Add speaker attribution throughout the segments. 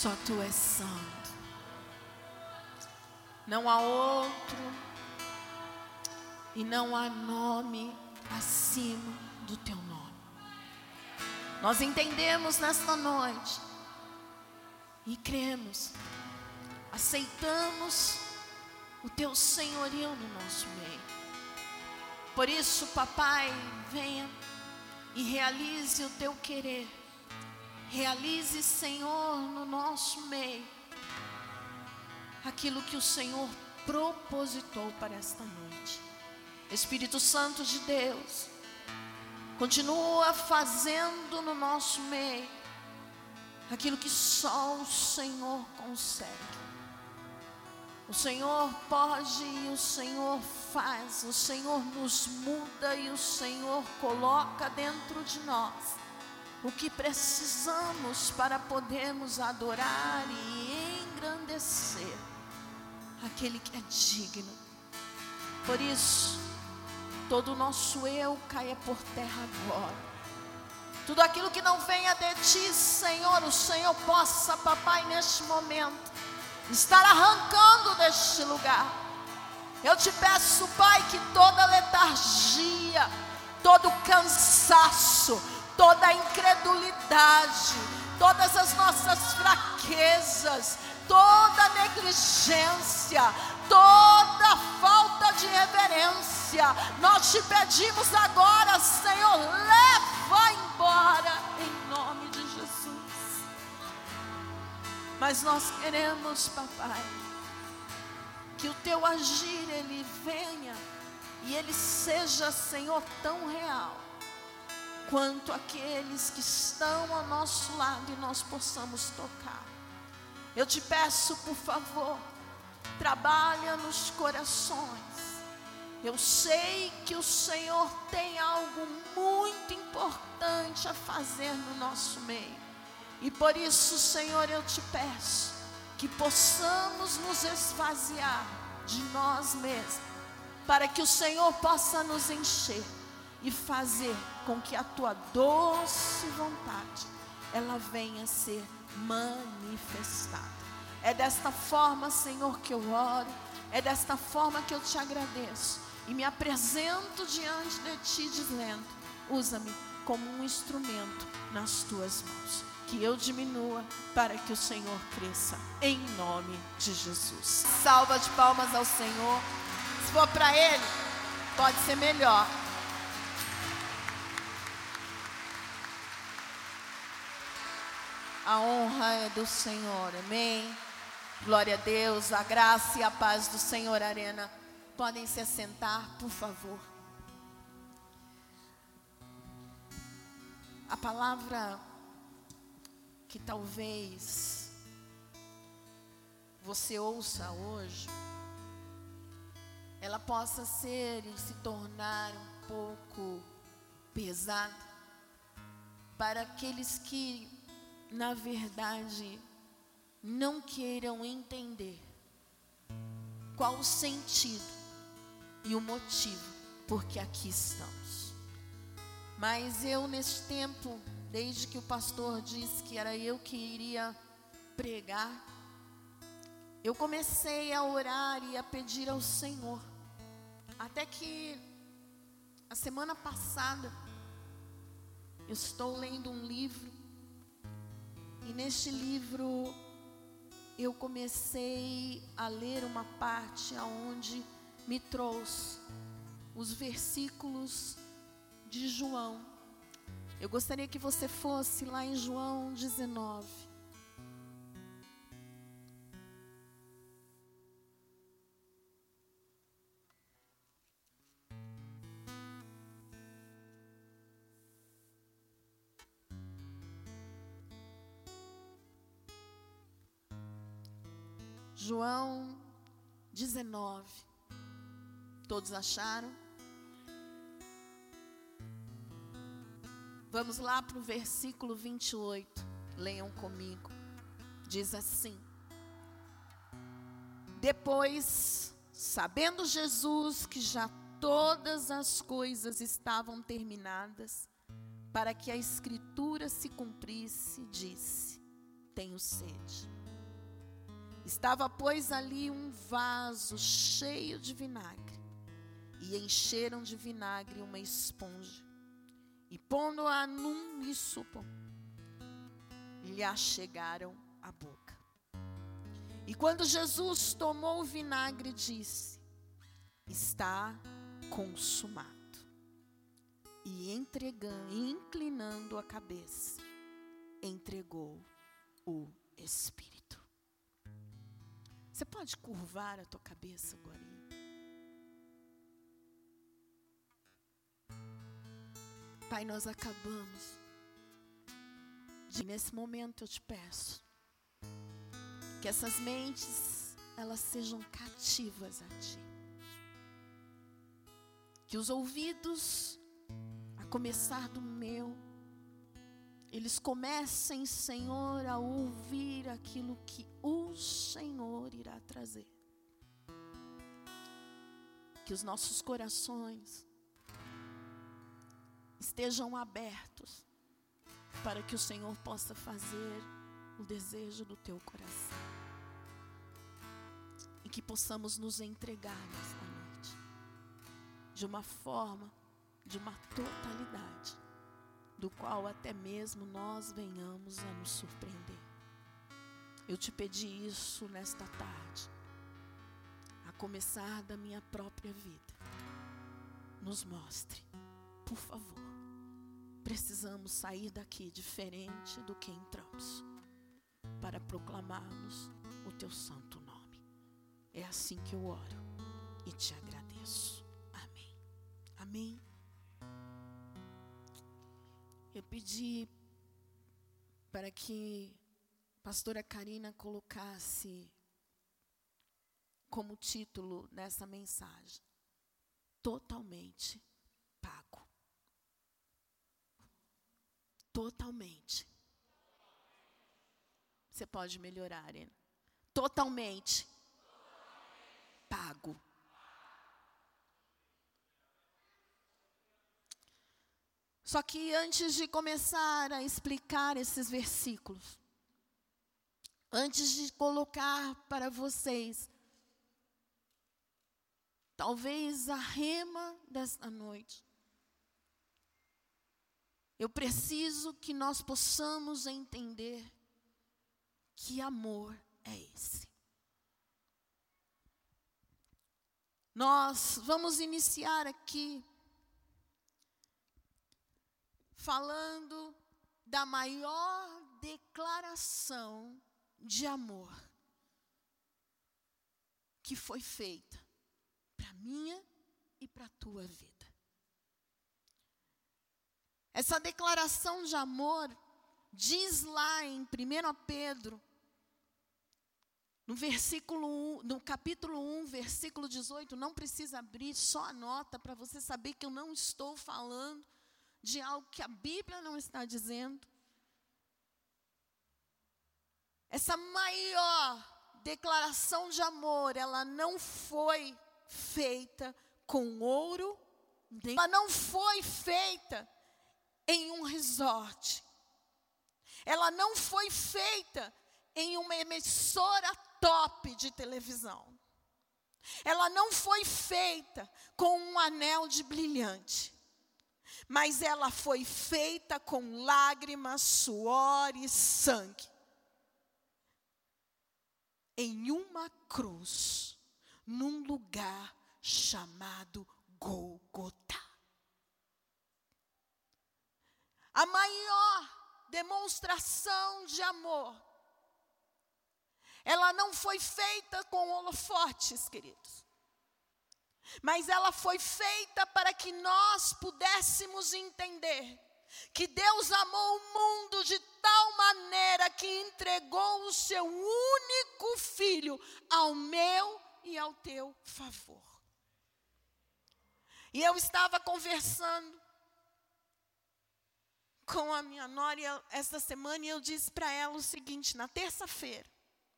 Speaker 1: Só tu és santo. Não há outro e não há nome acima do teu nome. Nós entendemos nesta noite e cremos, aceitamos o teu senhorio no nosso meio. Por isso, papai, venha e realize o teu querer. Realize, Senhor, no nosso meio aquilo que o Senhor propositou para esta noite. Espírito Santo de Deus, continua fazendo no nosso meio aquilo que só o Senhor consegue. O Senhor pode e o Senhor faz, o Senhor nos muda e o Senhor coloca dentro de nós o que precisamos para podermos adorar e engrandecer aquele que é digno. Por isso, todo o nosso eu caia por terra agora. Tudo aquilo que não venha de ti, Senhor, o Senhor possa, papai, neste momento estar arrancando deste lugar. Eu te peço, Pai, que toda letargia, todo cansaço, toda incredulidade, todas as nossas fraquezas, toda negligência, toda falta de reverência, nós te pedimos agora, Senhor, leva embora em nome de mas nós queremos, papai, que o teu agir ele venha e ele seja, Senhor, tão real quanto aqueles que estão ao nosso lado e nós possamos tocar. Eu te peço, por favor, trabalha nos corações. Eu sei que o Senhor tem algo muito importante a fazer no nosso meio. E por isso, Senhor, eu te peço que possamos nos esvaziar de nós mesmos, para que o Senhor possa nos encher e fazer com que a tua doce vontade ela venha ser manifestada. É desta forma, Senhor, que eu oro, é desta forma que eu te agradeço e me apresento diante de ti dizendo: usa-me como um instrumento nas tuas mãos que eu diminua para que o Senhor cresça, em nome de Jesus. Salva de palmas ao Senhor. Se for para Ele, pode ser melhor. A honra é do Senhor, amém. Glória a Deus, a graça e a paz do Senhor, Arena. Podem se assentar, por favor. A palavra que talvez você ouça hoje, ela possa ser e se tornar um pouco pesada para aqueles que, na verdade, não queiram entender qual o sentido e o motivo porque aqui estamos. Mas eu, neste tempo, Desde que o pastor disse que era eu que iria pregar, eu comecei a orar e a pedir ao Senhor. Até que a semana passada eu estou lendo um livro e neste livro eu comecei a ler uma parte aonde me trouxe os versículos de João eu gostaria que você fosse lá em João 19. João 19. Todos acharam? Vamos lá para o versículo 28. Leiam comigo. Diz assim: Depois, sabendo Jesus que já todas as coisas estavam terminadas, para que a escritura se cumprisse, disse: tenho sede. Estava, pois, ali um vaso cheio de vinagre, e encheram de vinagre uma esponja, e pondo-a num liçopo, lhe achegaram a boca. E quando Jesus tomou o vinagre, disse: Está consumado. E entregando, inclinando a cabeça, entregou o Espírito. Você pode curvar a tua cabeça agora? Pai, nós acabamos de nesse momento eu te peço que essas mentes elas sejam cativas a ti. Que os ouvidos a começar do meu eles comecem, Senhor, a ouvir aquilo que o Senhor irá trazer. Que os nossos corações estejam abertos para que o Senhor possa fazer o desejo do teu coração. E que possamos nos entregar nesta noite de uma forma, de uma totalidade do qual até mesmo nós venhamos a nos surpreender. Eu te pedi isso nesta tarde, a começar da minha própria vida. Nos mostre, por favor. Precisamos sair daqui diferente do que entramos, para proclamarmos o teu santo nome. É assim que eu oro e te agradeço. Amém. Amém. Eu pedi para que a pastora Karina colocasse como título nessa mensagem: Totalmente pago. Totalmente. Você pode melhorar, Arena. Totalmente pago. Só que antes de começar a explicar esses versículos, antes de colocar para vocês, talvez a rema desta noite, eu preciso que nós possamos entender que amor é esse. Nós vamos iniciar aqui falando da maior declaração de amor que foi feita para minha e para tua vida. Essa declaração de amor diz lá em 1 Pedro, no versículo 1, no capítulo 1, versículo 18, não precisa abrir, só anota para você saber que eu não estou falando de algo que a Bíblia não está dizendo. Essa maior declaração de amor, ela não foi feita com ouro, ela não foi feita em um resort. Ela não foi feita em uma emissora top de televisão. Ela não foi feita com um anel de brilhante mas ela foi feita com lágrimas, suor e sangue. Em uma cruz, num lugar chamado Golgotá. A maior demonstração de amor, ela não foi feita com holofotes, queridos mas ela foi feita para que nós pudéssemos entender que Deus amou o mundo de tal maneira que entregou o seu único filho ao meu e ao teu favor. E eu estava conversando com a minha nora esta semana e eu disse para ela o seguinte: na terça-feira,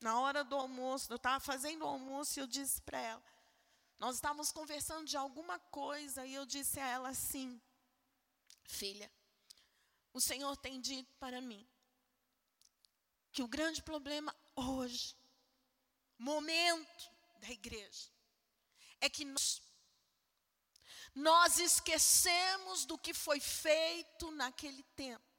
Speaker 1: na hora do almoço, eu estava fazendo o almoço e eu disse para ela: nós estávamos conversando de alguma coisa e eu disse a ela assim: Filha, o Senhor tem dito para mim que o grande problema hoje, momento da igreja, é que nós, nós esquecemos do que foi feito naquele tempo.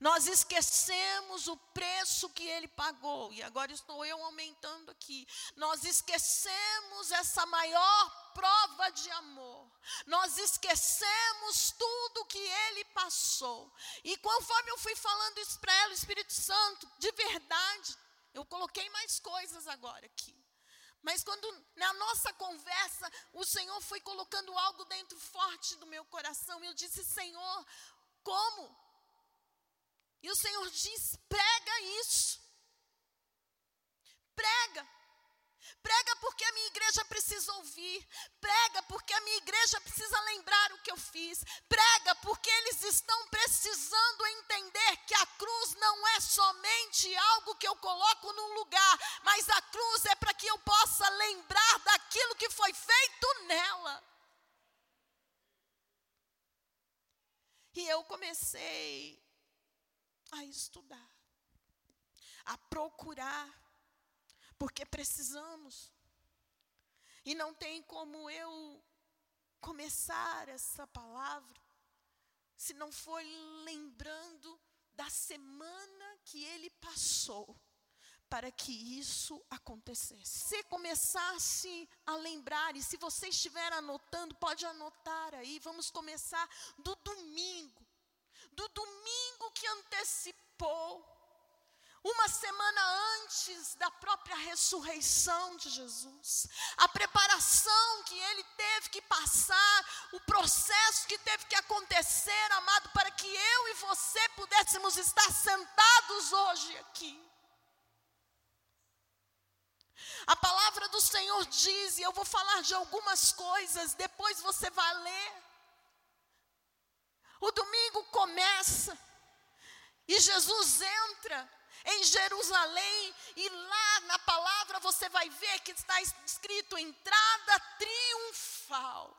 Speaker 1: Nós esquecemos o preço que ele pagou, e agora estou eu aumentando aqui. Nós esquecemos essa maior prova de amor. Nós esquecemos tudo que ele passou. E conforme eu fui falando isso para ela, o Espírito Santo, de verdade, eu coloquei mais coisas agora aqui. Mas quando na nossa conversa o Senhor foi colocando algo dentro forte do meu coração, eu disse: Senhor, como? E o Senhor diz: prega isso. Prega. Prega porque a minha igreja precisa ouvir. Prega porque a minha igreja precisa lembrar o que eu fiz. Prega porque eles estão precisando entender que a cruz não é somente algo que eu coloco num lugar, mas a cruz é para que eu possa lembrar daquilo que foi feito nela. E eu comecei a estudar, a procurar, porque precisamos. E não tem como eu começar essa palavra se não for lembrando da semana que ele passou para que isso acontecesse. Se começasse a lembrar, e se você estiver anotando, pode anotar aí, vamos começar do domingo do domingo que antecipou, uma semana antes da própria ressurreição de Jesus, a preparação que ele teve que passar, o processo que teve que acontecer, amado, para que eu e você pudéssemos estar sentados hoje aqui. A palavra do Senhor diz, e eu vou falar de algumas coisas, depois você vai ler. O domingo começa e Jesus entra em Jerusalém e lá na palavra você vai ver que está escrito entrada triunfal.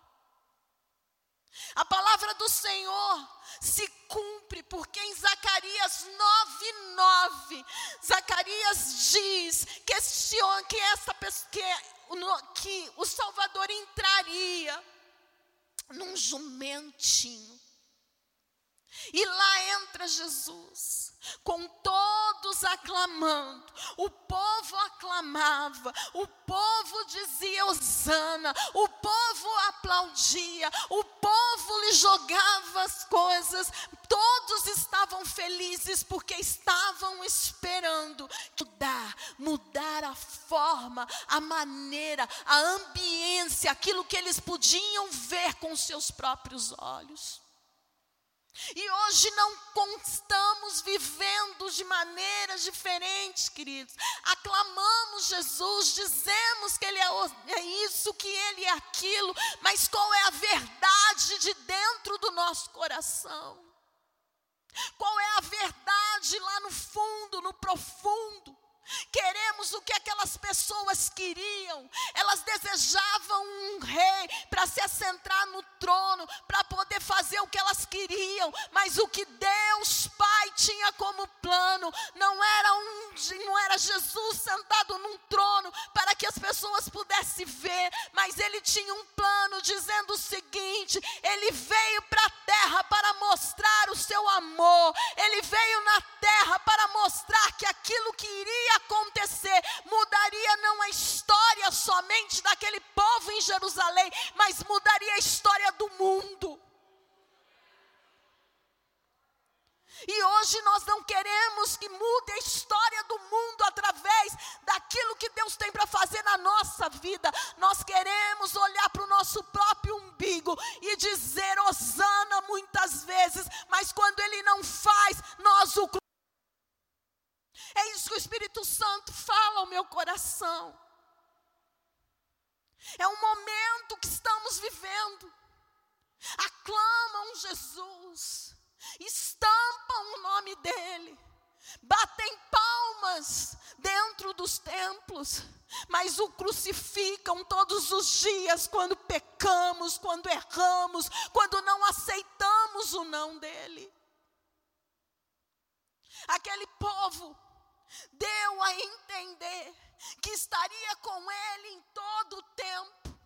Speaker 1: A palavra do Senhor se cumpre, porque em Zacarias 9:9, Zacarias diz que, este, que, essa, que, que o Salvador entraria num jumentinho. E lá entra Jesus, com todos aclamando. O povo aclamava, o povo dizia Osana, o povo aplaudia, o povo lhe jogava as coisas. Todos estavam felizes porque estavam esperando mudar, mudar a forma, a maneira, a ambiência, aquilo que eles podiam ver com seus próprios olhos. E hoje não estamos vivendo de maneiras diferentes, queridos. Aclamamos Jesus, dizemos que Ele é, é isso, que Ele é aquilo, mas qual é a verdade de dentro do nosso coração? Qual é a verdade lá no fundo, no profundo? Queremos o que aquelas pessoas queriam. Elas desejavam um rei para se assentar no trono, para poder fazer o que elas queriam. Mas o que Deus Pai tinha como plano não era um, não era Jesus sentado num trono para que as pessoas pudessem ver, mas ele tinha um plano dizendo o seguinte: ele veio para a terra para mostrar o seu amor. Ele veio na terra para mostrar que aquilo que iria acontecer mudaria não a história somente daquele povo em Jerusalém, mas mudaria a história do mundo. E hoje nós não queremos que mude a história do mundo através daquilo que Deus tem para fazer na nossa vida. Nós queremos olhar para o nosso próprio umbigo e dizer Osana muitas vezes, mas quando Ele não faz, nós o é isso que o Espírito Santo fala ao meu coração. É um momento que estamos vivendo. Aclamam Jesus, estampam o nome dEle, batem palmas dentro dos templos, mas o crucificam todos os dias quando pecamos, quando erramos, quando não aceitamos o não dEle. Aquele povo deu a entender que estaria com ele em todo o tempo.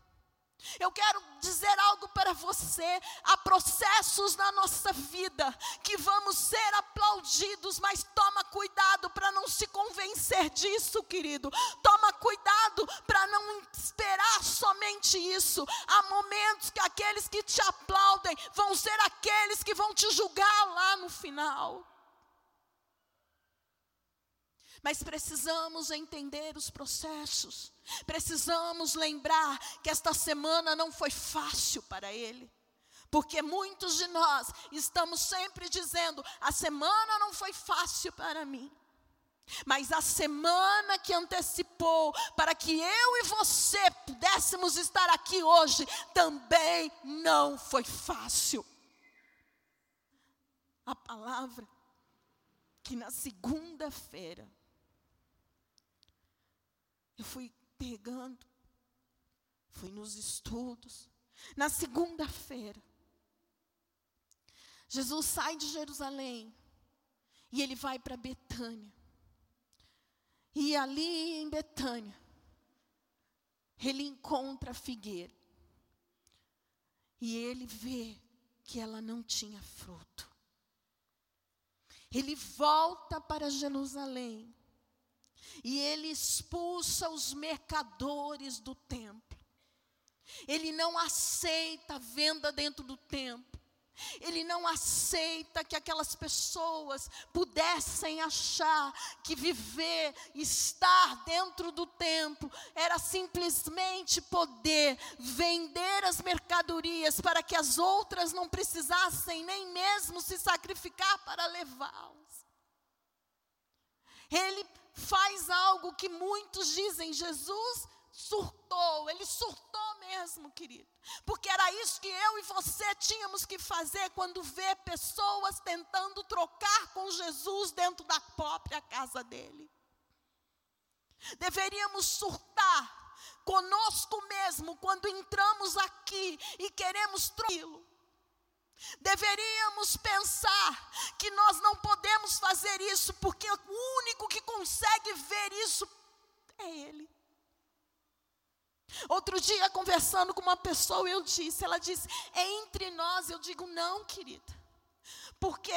Speaker 1: Eu quero dizer algo para você. Há processos na nossa vida que vamos ser aplaudidos, mas toma cuidado para não se convencer disso, querido. Toma cuidado para não esperar somente isso. Há momentos que aqueles que te aplaudem vão ser aqueles que vão te julgar lá no final. Mas precisamos entender os processos. Precisamos lembrar que esta semana não foi fácil para ele. Porque muitos de nós estamos sempre dizendo: a semana não foi fácil para mim. Mas a semana que antecipou para que eu e você pudéssemos estar aqui hoje também não foi fácil. A palavra que na segunda-feira eu fui pegando, fui nos estudos. Na segunda-feira, Jesus sai de Jerusalém e ele vai para Betânia. E ali em Betânia, ele encontra a figueira. E ele vê que ela não tinha fruto. Ele volta para Jerusalém e ele expulsa os mercadores do templo. Ele não aceita a venda dentro do templo. Ele não aceita que aquelas pessoas pudessem achar que viver, estar dentro do templo, era simplesmente poder vender as mercadorias para que as outras não precisassem nem mesmo se sacrificar para levá-las. Ele faz algo que muitos dizem: Jesus surtou, ele surtou mesmo, querido. Porque era isso que eu e você tínhamos que fazer quando vê pessoas tentando trocar com Jesus dentro da própria casa dele. Deveríamos surtar conosco mesmo quando entramos aqui e queremos trocá-lo. Deveríamos pensar que nós não podemos fazer isso, porque o único que consegue ver isso é Ele. Outro dia, conversando com uma pessoa, eu disse, ela disse, é entre nós. Eu digo, não, querida. Porque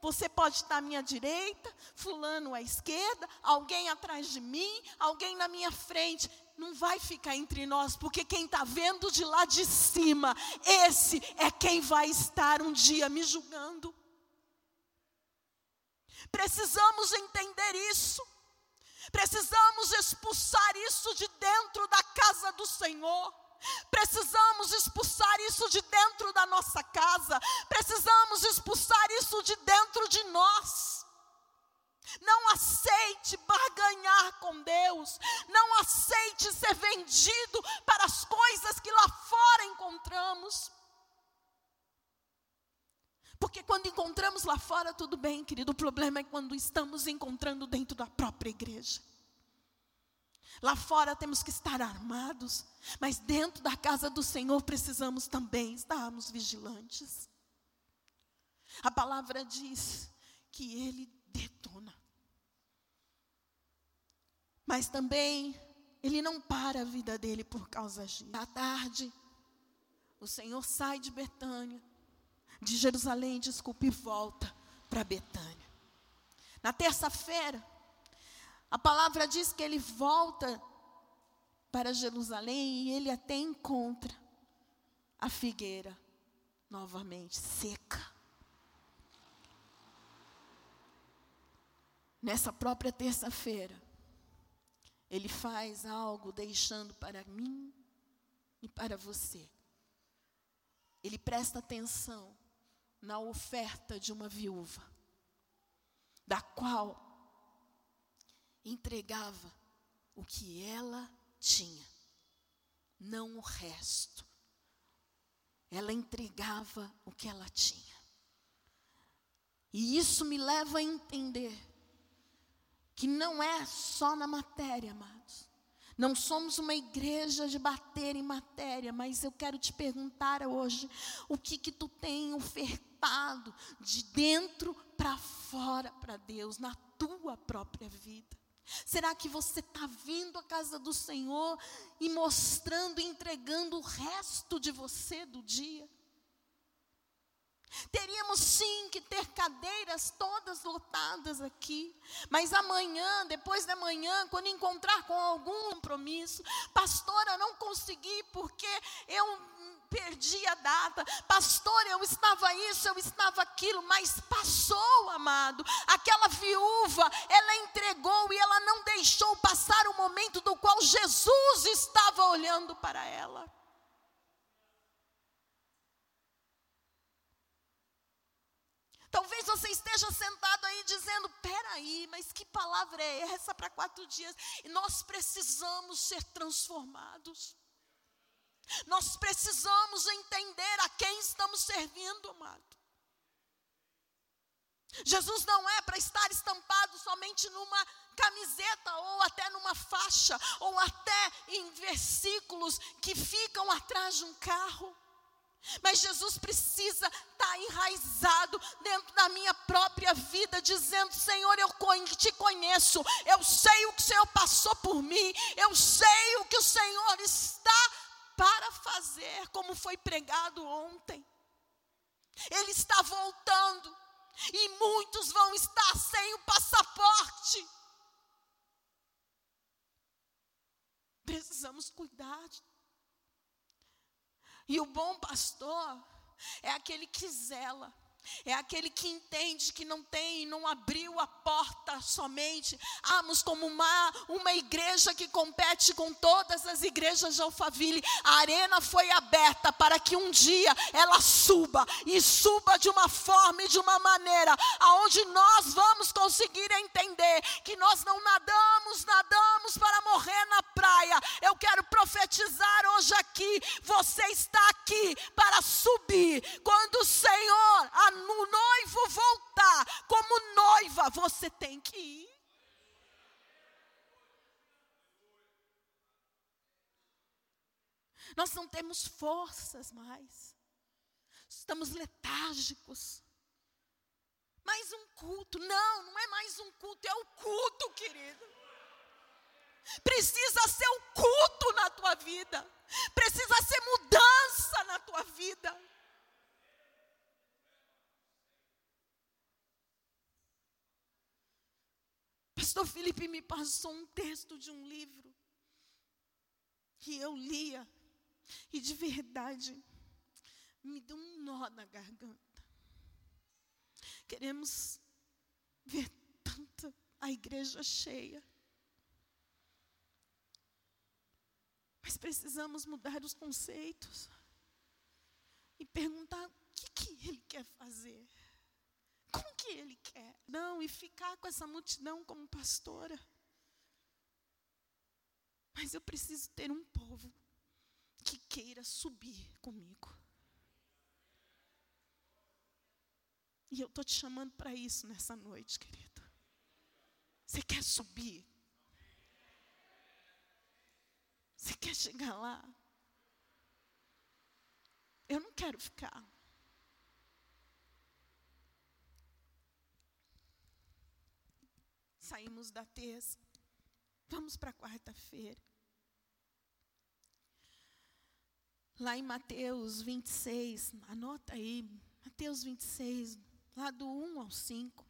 Speaker 1: você pode estar à minha direita, fulano à esquerda, alguém atrás de mim, alguém na minha frente não vai ficar entre nós, porque quem está vendo de lá de cima, esse é quem vai estar um dia me julgando. Precisamos entender isso. Precisamos expulsar isso de dentro da casa do Senhor. Precisamos expulsar isso de dentro da nossa casa. Precisamos expulsar isso de dentro de nós. Não aceite barganhar com Deus. Não aceite ser vendido para as coisas que lá fora encontramos. Porque quando encontramos lá fora, tudo bem, querido. O problema é quando estamos encontrando dentro da própria igreja. Lá fora temos que estar armados, mas dentro da casa do Senhor precisamos também estarmos vigilantes. A palavra diz que Ele detona. Mas também ele não para a vida dele por causa disso. À tarde, o Senhor sai de Betânia, de Jerusalém, desculpe, e volta para Betânia. Na terça-feira, a palavra diz que ele volta para Jerusalém e ele até encontra a figueira novamente seca. Nessa própria terça-feira, ele faz algo deixando para mim e para você. Ele presta atenção na oferta de uma viúva, da qual entregava o que ela tinha, não o resto. Ela entregava o que ela tinha. E isso me leva a entender que não é só na matéria, amados. Não somos uma igreja de bater em matéria, mas eu quero te perguntar hoje, o que que tu tem ofertado de dentro para fora para Deus, na tua própria vida? Será que você está vindo à casa do Senhor e mostrando, entregando o resto de você do dia? Teríamos sim que ter cadeiras todas lotadas aqui, mas amanhã, depois da manhã, quando encontrar com algum compromisso, pastora, não consegui porque eu perdi a data, pastor, eu estava isso, eu estava aquilo, mas passou, amado. Aquela viúva, ela entregou e ela não deixou passar o momento do qual Jesus estava olhando para ela. Talvez você esteja sentado aí dizendo: peraí, mas que palavra é essa para quatro dias? E nós precisamos ser transformados. Nós precisamos entender a quem estamos servindo, amado. Jesus não é para estar estampado somente numa camiseta, ou até numa faixa, ou até em versículos que ficam atrás de um carro. Mas Jesus precisa estar tá enraizado dentro da minha própria vida, dizendo: Senhor, eu te conheço, eu sei o que o Senhor passou por mim, eu sei o que o Senhor está para fazer, como foi pregado ontem. Ele está voltando, e muitos vão estar sem o passaporte. Precisamos cuidar. E o bom pastor é aquele que zela é aquele que entende que não tem, não abriu a porta somente. Amos como uma, uma igreja que compete com todas as igrejas de Alphaville. A arena foi aberta para que um dia ela suba e suba de uma forma e de uma maneira aonde nós vamos conseguir entender que nós não nadamos, nadamos para morrer na praia. Eu quero profetizar hoje aqui. Você está aqui para subir. Quando o Senhor, o noivo voltar como noiva, você tem que ir. Nós não temos forças mais. Estamos letárgicos. Mais um culto. Não, não é mais um culto, é o culto, querido. Precisa ser o culto na tua vida. Precisa ser mudança na tua vida. Pastor Felipe me passou um texto de um livro que eu lia e de verdade me deu um nó na garganta. Queremos ver tanta a igreja cheia. Mas precisamos mudar os conceitos e perguntar o que, que ele quer fazer. Como que ele quer? Não, e ficar com essa multidão como pastora. Mas eu preciso ter um povo que queira subir comigo. E eu estou te chamando para isso nessa noite, querido. Você quer subir? Você quer chegar lá? Eu não quero ficar. Saímos da terça, vamos para quarta-feira. Lá em Mateus 26, anota aí, Mateus 26, lá do 1 ao 5.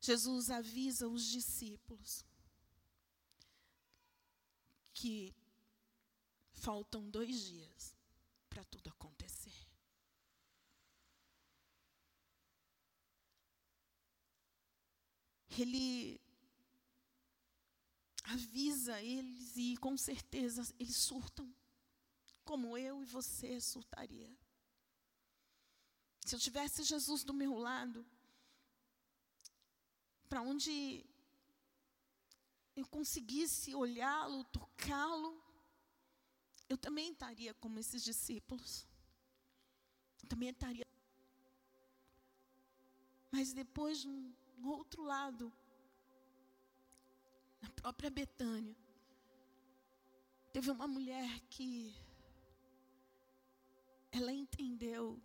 Speaker 1: Jesus avisa os discípulos que faltam dois dias para tudo acontecer. Ele avisa eles e com certeza eles surtam, como eu e você surtaria. Se eu tivesse Jesus do meu lado, para onde eu conseguisse olhá-lo, tocá-lo, eu também estaria como esses discípulos. Eu também estaria. Mas depois de um no outro lado, na própria Betânia,
Speaker 2: Teve uma mulher que ela entendeu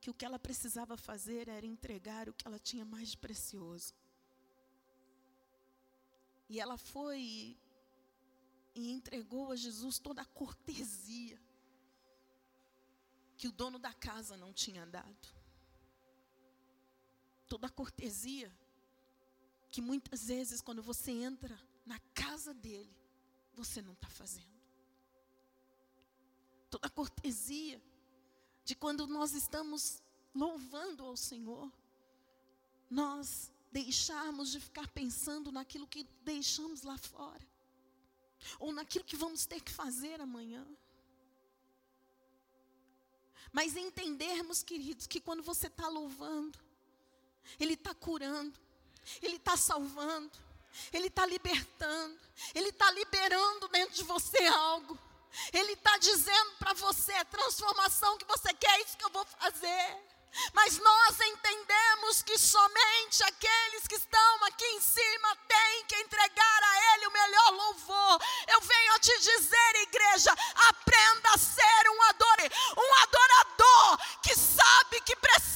Speaker 2: que o que ela precisava fazer era entregar o que ela tinha mais precioso. E ela foi e entregou a Jesus toda a cortesia que o dono da casa não tinha dado. Toda a cortesia que muitas vezes, quando você entra na casa dele, você não está fazendo. Toda a cortesia de quando nós estamos louvando ao Senhor, nós deixarmos de ficar pensando naquilo que deixamos lá fora, ou naquilo que vamos ter que fazer amanhã. Mas entendermos, queridos, que quando você está louvando, Ele está curando, Ele está salvando, Ele está libertando, Ele está liberando dentro de você algo. Ele está dizendo para você a transformação que você quer, é isso que eu vou fazer. Mas nós entendemos que somente aqueles que estão aqui em cima têm que entregar a Ele o melhor louvor. Eu venho te dizer, igreja, aprenda a ser um adorador, um adorador que sabe que precisa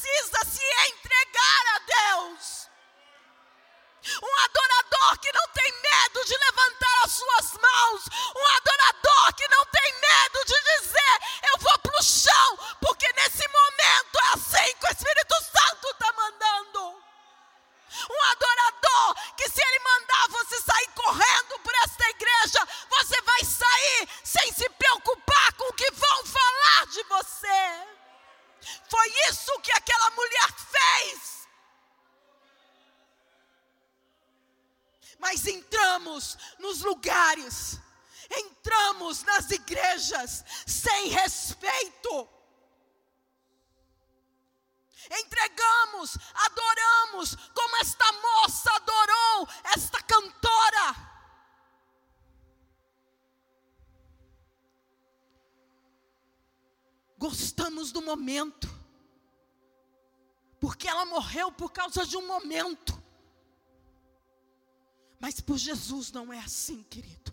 Speaker 2: por causa de um momento. Mas por Jesus não é assim, querido.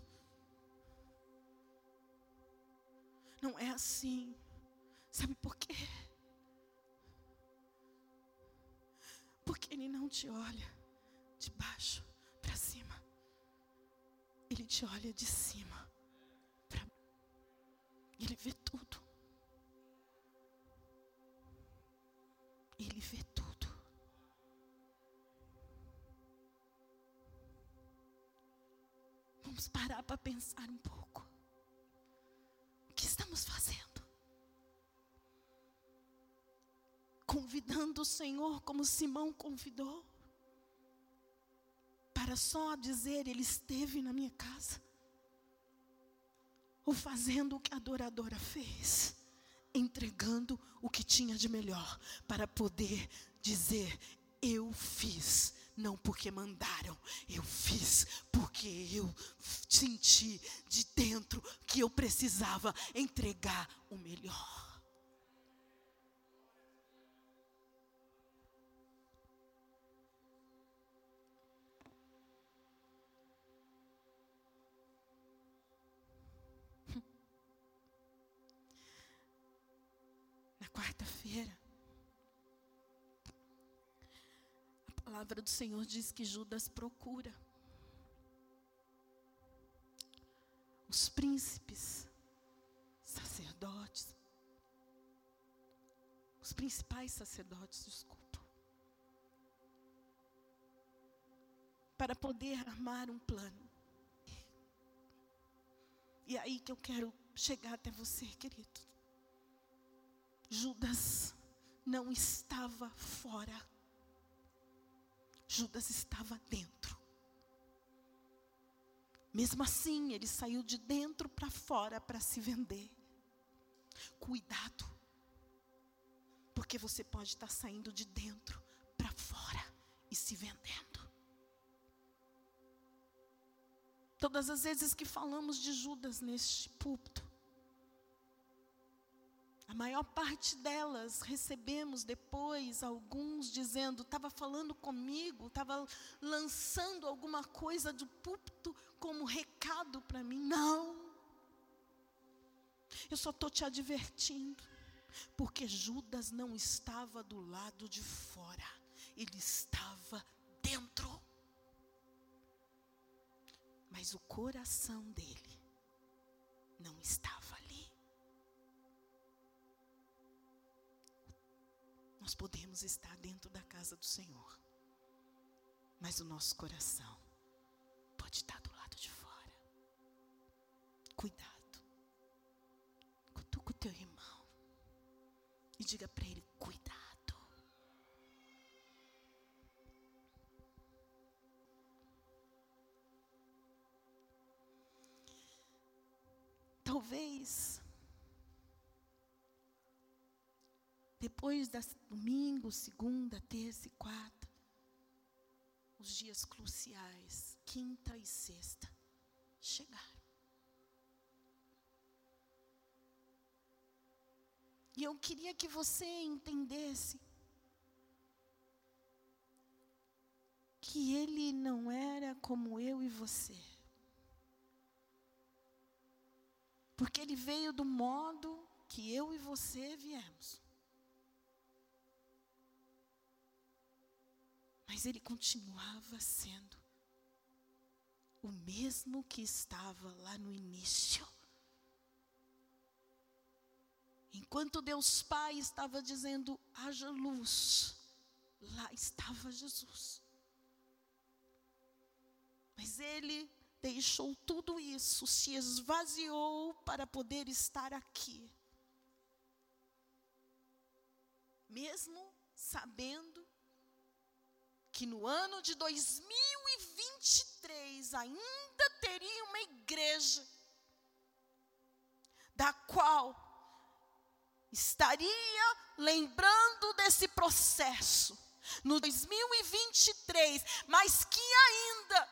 Speaker 2: Senhor como Simão convidou. Para só dizer, Ele esteve na minha casa. Ou fazendo o que a adoradora fez. Entregando o que tinha de melhor. Para poder dizer, eu fiz não porque mandaram, eu fiz porque eu senti de dentro que eu precisava entregar o melhor. Quarta-feira, palavra do Senhor diz que Judas procura os príncipes, sacerdotes, os principais sacerdotes, desculpa, para poder armar um plano. E é aí que eu quero chegar até você, querido. Judas não estava fora Judas estava dentro. Mesmo assim, ele saiu de dentro para fora para se vender. Cuidado, porque você pode estar saindo de dentro para fora e se vendendo. Todas as vezes que falamos de Judas neste púlpito, maior parte delas recebemos depois alguns dizendo, estava falando comigo, estava lançando alguma coisa do púlpito como recado para mim. Não. Eu só estou te advertindo, porque Judas não estava do lado de fora, ele estava dentro. Mas o coração dele não estava ali. Nós podemos estar dentro da casa do Senhor, mas o nosso coração pode estar do lado de fora. Cuidado. Cutuca o teu irmão e diga para ele: cuidado. Talvez depois das domingo, segunda, terça e quarta, os dias cruciais, quinta e sexta, chegaram. E eu queria que você entendesse que ele não era como eu e você. Porque ele veio do modo que eu e você viemos. Mas ele continuava sendo o mesmo que estava lá no início. Enquanto Deus Pai estava dizendo: haja luz, lá estava Jesus. Mas ele deixou tudo isso, se esvaziou para poder estar aqui. Mesmo sabendo que no ano de 2023 ainda teria uma igreja da qual estaria lembrando desse processo no 2023, mas que ainda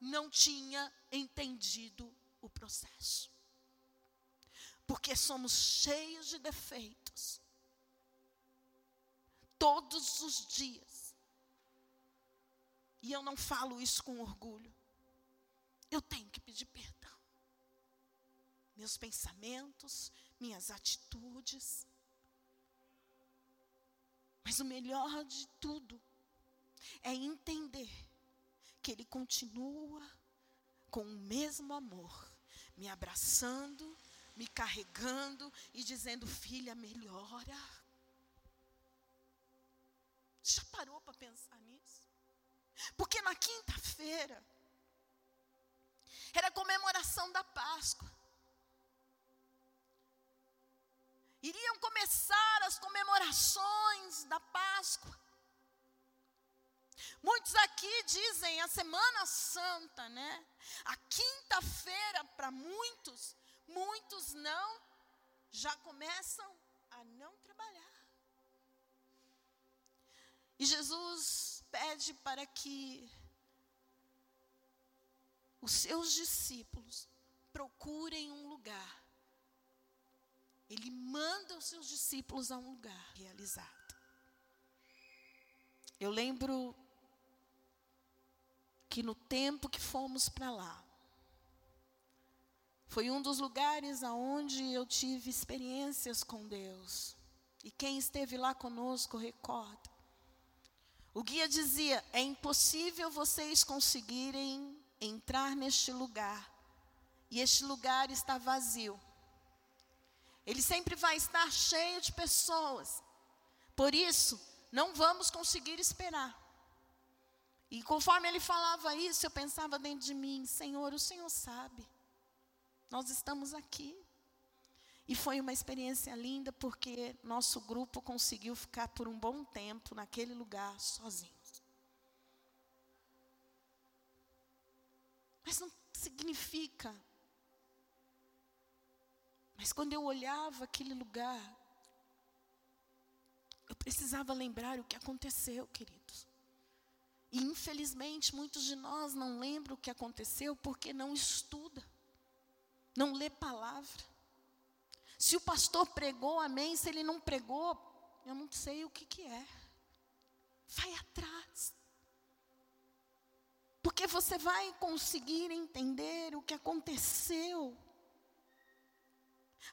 Speaker 2: não tinha entendido o processo. Porque somos cheios de defeitos. Todos os dias e eu não falo isso com orgulho. Eu tenho que pedir perdão. Meus pensamentos, minhas atitudes. Mas o melhor de tudo é entender que Ele continua com o mesmo amor, me abraçando, me carregando e dizendo: Filha, melhora. Já parou para pensar? Porque na quinta-feira era a comemoração da Páscoa. Iriam começar as comemorações da Páscoa. Muitos aqui dizem a Semana Santa, né? A quinta-feira, para muitos, muitos não, já começam a não trabalhar. E Jesus pede para que os seus discípulos procurem um lugar. Ele manda os seus discípulos a um lugar realizado. Eu lembro que no tempo que fomos para lá, foi um dos lugares aonde eu tive experiências com Deus. E quem esteve lá conosco recorda. O guia dizia: é impossível vocês conseguirem entrar neste lugar, e este lugar está vazio. Ele sempre vai estar cheio de pessoas, por isso, não vamos conseguir esperar. E conforme ele falava isso, eu pensava dentro de mim: Senhor, o Senhor sabe, nós estamos aqui. E foi uma experiência linda porque nosso grupo conseguiu ficar por um bom tempo naquele lugar sozinhos. Mas não significa. Mas quando eu olhava aquele lugar, eu precisava lembrar o que aconteceu, queridos. E infelizmente muitos de nós não lembram o que aconteceu porque não estuda, não lê palavra. Se o pastor pregou, amém. Se ele não pregou, eu não sei o que, que é. Vai atrás. Porque você vai conseguir entender o que aconteceu.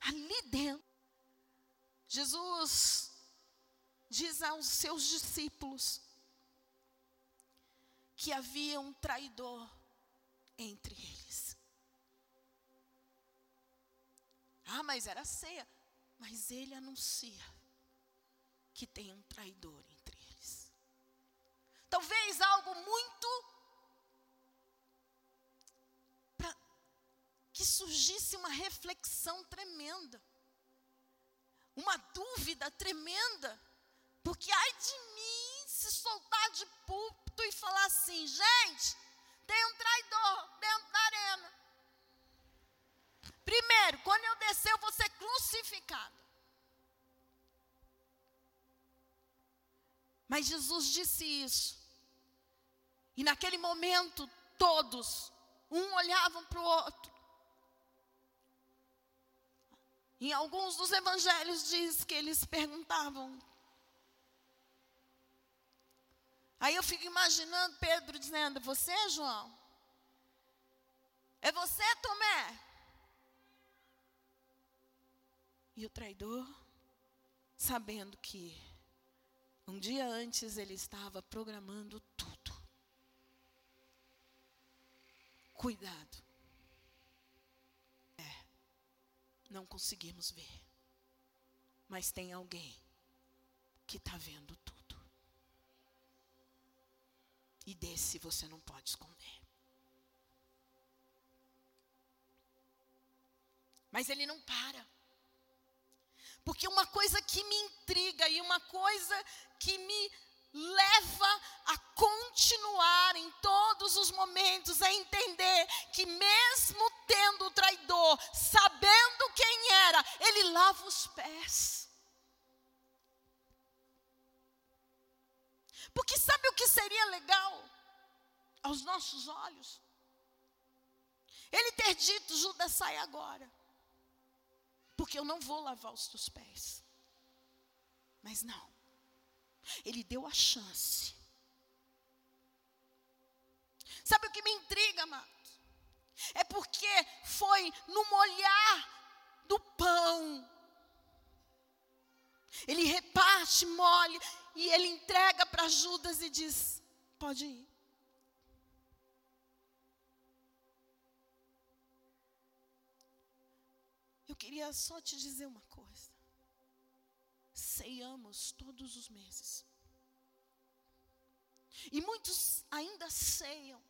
Speaker 2: ali dentro. Jesus diz aos seus discípulos que havia um traidor entre eles. Ah, mas era ceia. Mas ele anuncia que tem um traidor entre eles. Talvez algo muito para que surgisse uma reflexão tremenda uma dúvida tremenda, porque ai de mim se soltar de púlpito e falar assim, gente, tem um traidor dentro da arena. Primeiro, quando eu descer, eu vou ser crucificado. Mas Jesus disse isso. E naquele momento, todos, um olhavam para o outro. Em alguns dos evangelhos diz que eles perguntavam. Aí eu fico imaginando Pedro dizendo: Você, João? É você, Tomé? E o traidor, sabendo que um dia antes ele estava programando tudo. Cuidado. não conseguimos ver. Mas tem alguém que está vendo tudo. E desse você não pode esconder. Mas ele não para. Porque uma coisa que me intriga e uma coisa que me leva a continuar em todos os momentos a entender que, mesmo tendo o traidor, sabendo quem era, ele lava os pés. Porque sabe o que seria legal aos nossos olhos? Ele ter dito: Judas, sai agora, porque eu não vou lavar os teus pés. Mas não. Ele deu a chance. Sabe o que me intriga, amados? É porque foi no molhar do pão. Ele reparte, molha, e ele entrega para Judas e diz: Pode ir. Queria só te dizer uma coisa ceiamos todos os meses. E muitos ainda ceiam,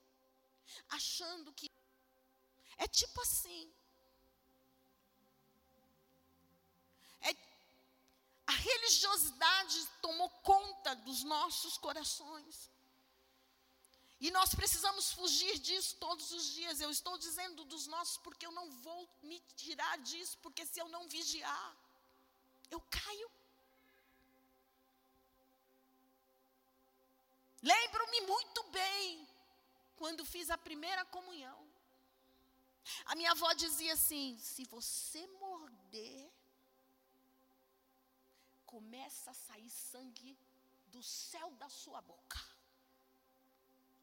Speaker 2: achando que é tipo assim. É, a religiosidade tomou conta dos nossos corações. E nós precisamos fugir disso todos os dias. Eu estou dizendo dos nossos porque eu não vou me tirar disso, porque se eu não vigiar, eu caio. Lembro-me muito bem quando fiz a primeira comunhão. A minha avó dizia assim: se você morder, começa a sair sangue do céu da sua boca.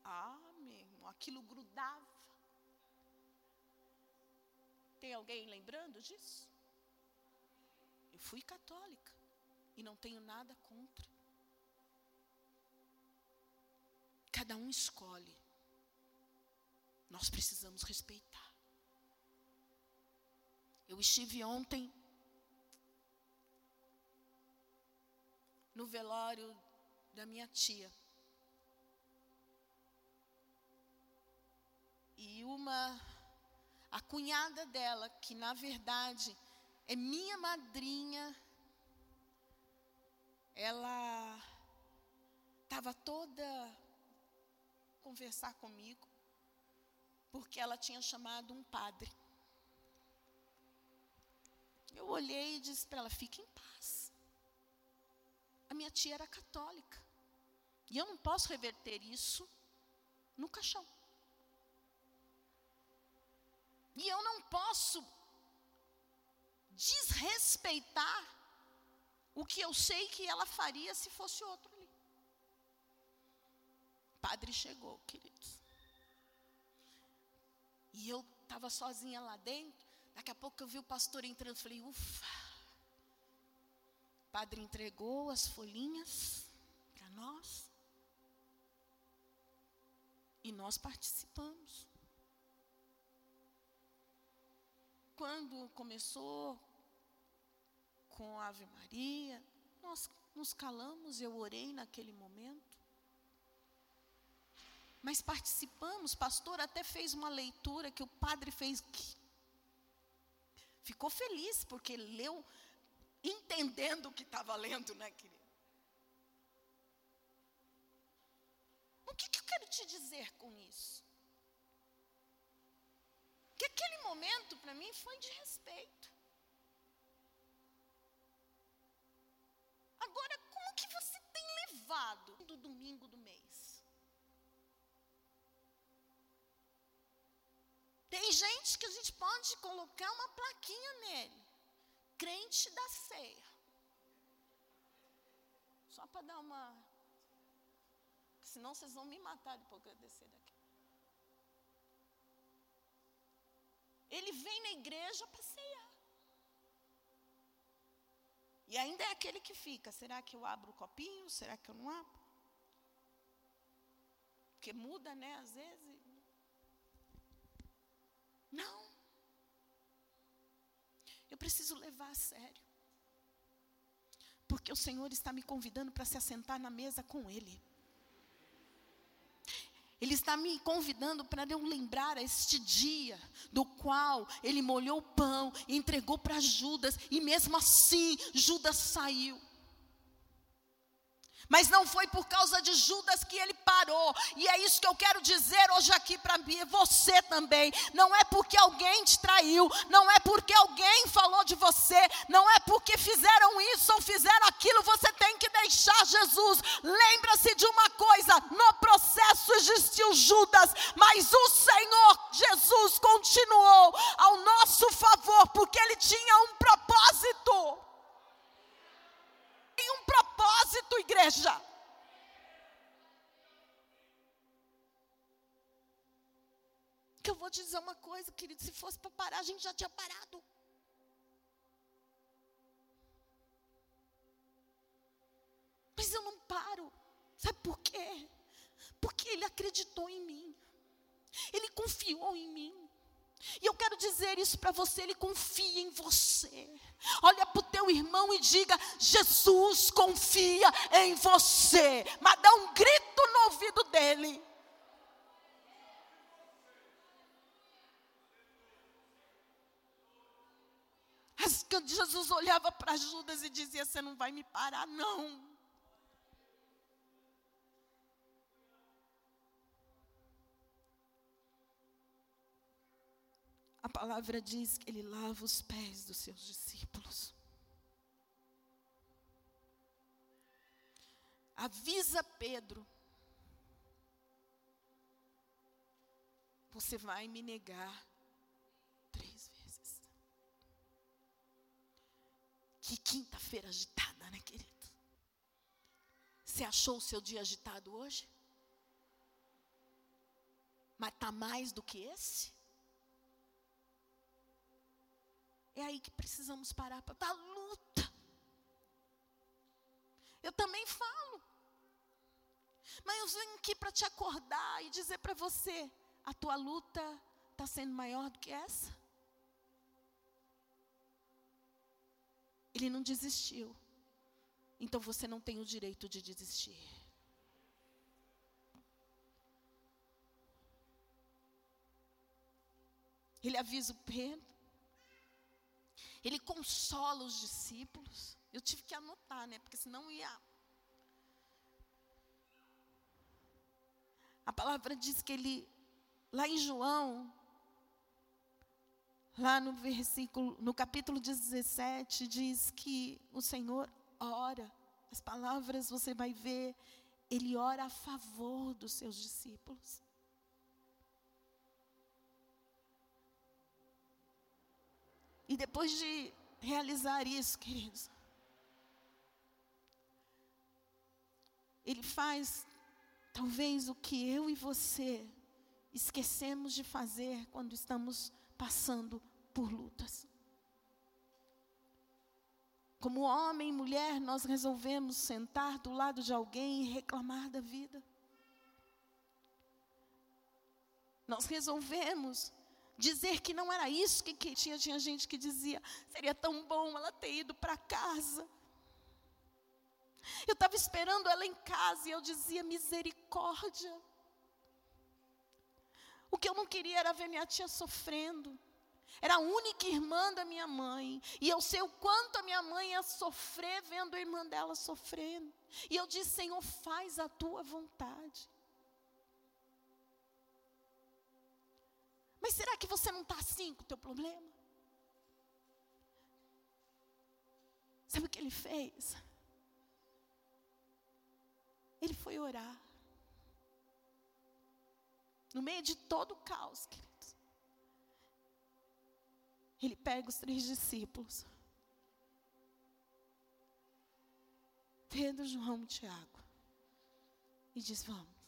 Speaker 2: Ah, meu irmão, aquilo grudava. Tem alguém lembrando disso? Eu fui católica e não tenho nada contra. Cada um escolhe. Nós precisamos respeitar. Eu estive ontem no velório da minha tia. E uma a cunhada dela, que na verdade é minha madrinha, ela estava toda conversar comigo, porque ela tinha chamado um padre. Eu olhei e disse para ela: fique em paz. A minha tia era católica. E eu não posso reverter isso no caixão. E eu não posso desrespeitar o que eu sei que ela faria se fosse outro padre chegou, queridos. E eu estava sozinha lá dentro. Daqui a pouco eu vi o pastor entrando, falei, ufa. O padre entregou as folhinhas para nós. E nós participamos. Quando começou com a Ave Maria, nós nos calamos, eu orei naquele momento. Mas participamos, pastor até fez uma leitura que o padre fez. Ficou feliz, porque leu entendendo o que estava lendo, né, querido? O que, que eu quero te dizer com isso? Que aquele momento para mim foi de respeito. Agora, como que você tem levado do domingo do mês? Tem gente que a gente pode colocar uma plaquinha nele. Crente da ceia. Só para dar uma. Senão vocês vão me matar depois que eu descer daqui. Ele vem na igreja para. E ainda é aquele que fica: será que eu abro o copinho? Será que eu não abro? Porque muda, né? Às vezes. Não. Eu preciso levar a sério. Porque o Senhor está me convidando para se assentar na mesa com Ele. Ele está me convidando para eu lembrar este dia do qual ele molhou o pão entregou para Judas, e mesmo assim Judas saiu. Mas não foi por causa de Judas que ele parou. E é isso que eu quero dizer hoje aqui para mim, você também. Não é porque alguém te traiu, não é porque alguém falou de você, não é porque fizeram isso ou fizeram aquilo, você tem que deixar Jesus. Lembra-se de uma coisa: no processo existiu Judas, mas o Senhor Jesus continuou ao nosso favor, porque ele tinha um propósito tem um propósito, igreja. Que eu vou te dizer uma coisa, querido, se fosse para parar, a gente já tinha parado. Mas eu não paro. Sabe por quê? Porque ele acreditou em mim. Ele confiou em mim. E eu quero dizer isso para você, ele confia em você. Olha para o teu irmão e diga: Jesus confia em você. Mas dá um grito no ouvido dele. Jesus olhava para Judas e dizia: Você não vai me parar, não. Palavra diz que ele lava os pés dos seus discípulos. Avisa Pedro. Você vai me negar três vezes. Que quinta-feira agitada, né, querido? Você achou o seu dia agitado hoje? Mas está mais do que esse? É aí que precisamos parar para dar luta. Eu também falo. Mas eu venho aqui para te acordar e dizer para você: a tua luta está sendo maior do que essa? Ele não desistiu. Então você não tem o direito de desistir. Ele avisa o Pedro. Ele consola os discípulos. Eu tive que anotar, né? Porque senão ia. A palavra diz que ele, lá em João, lá no versículo, no capítulo 17, diz que o Senhor ora. As palavras você vai ver, ele ora a favor dos seus discípulos. E depois de realizar isso, queridos, ele faz talvez o que eu e você esquecemos de fazer quando estamos passando por lutas. Como homem e mulher, nós resolvemos sentar do lado de alguém e reclamar da vida. Nós resolvemos dizer que não era isso que, que tinha. Tinha gente que dizia: seria tão bom ela ter ido para casa. Eu estava esperando ela em casa e eu dizia: misericórdia. O que eu não queria era ver minha tia sofrendo. Era a única irmã da minha mãe. E eu sei o quanto a minha mãe ia sofrer vendo a irmã dela sofrendo. E eu disse: Senhor, faz a tua vontade. Mas será que você não está assim com o teu problema? Sabe o que ele fez? Ele foi orar. No meio de todo o caos, queridos. Ele pega os três discípulos. Pedro, João e Tiago. E diz: Vamos.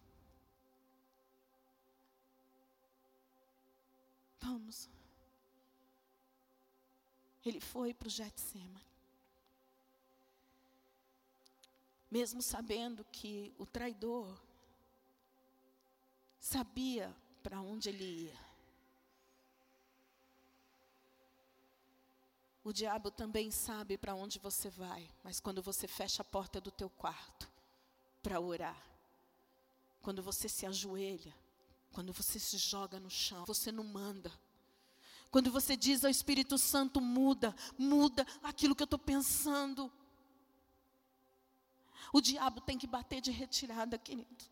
Speaker 2: Ele foi para o Getsemane. Mesmo sabendo que o traidor sabia para onde ele ia. O diabo também sabe para onde você vai, mas quando você fecha a porta do teu quarto para orar, quando você se ajoelha, quando você se joga no chão, você não manda. Quando você diz ao Espírito Santo, muda, muda aquilo que eu estou pensando. O diabo tem que bater de retirada, querido.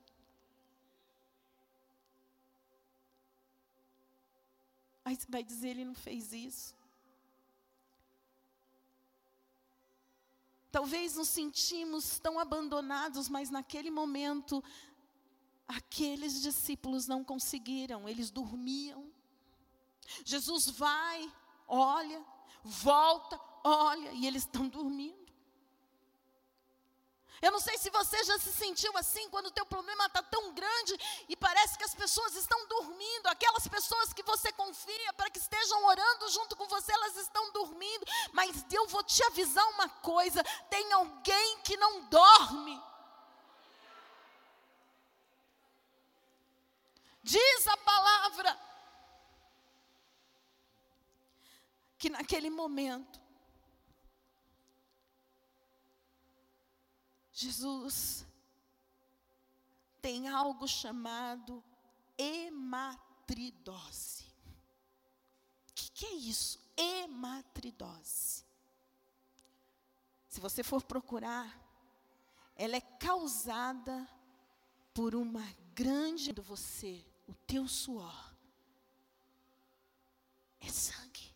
Speaker 2: Aí você vai dizer, ele não fez isso. Talvez nos sentimos tão abandonados, mas naquele momento Aqueles discípulos não conseguiram, eles dormiam. Jesus vai, olha, volta, olha, e eles estão dormindo. Eu não sei se você já se sentiu assim quando o teu problema está tão grande e parece que as pessoas estão dormindo. Aquelas pessoas que você confia para que estejam orando junto com você, elas estão dormindo. Mas eu vou te avisar uma coisa: tem alguém que não dorme. Diz a palavra que naquele momento, Jesus tem algo chamado hematridose. O que, que, é isso? Hematridose. Se você for procurar, ela é causada por uma grande do você o teu suor é sangue.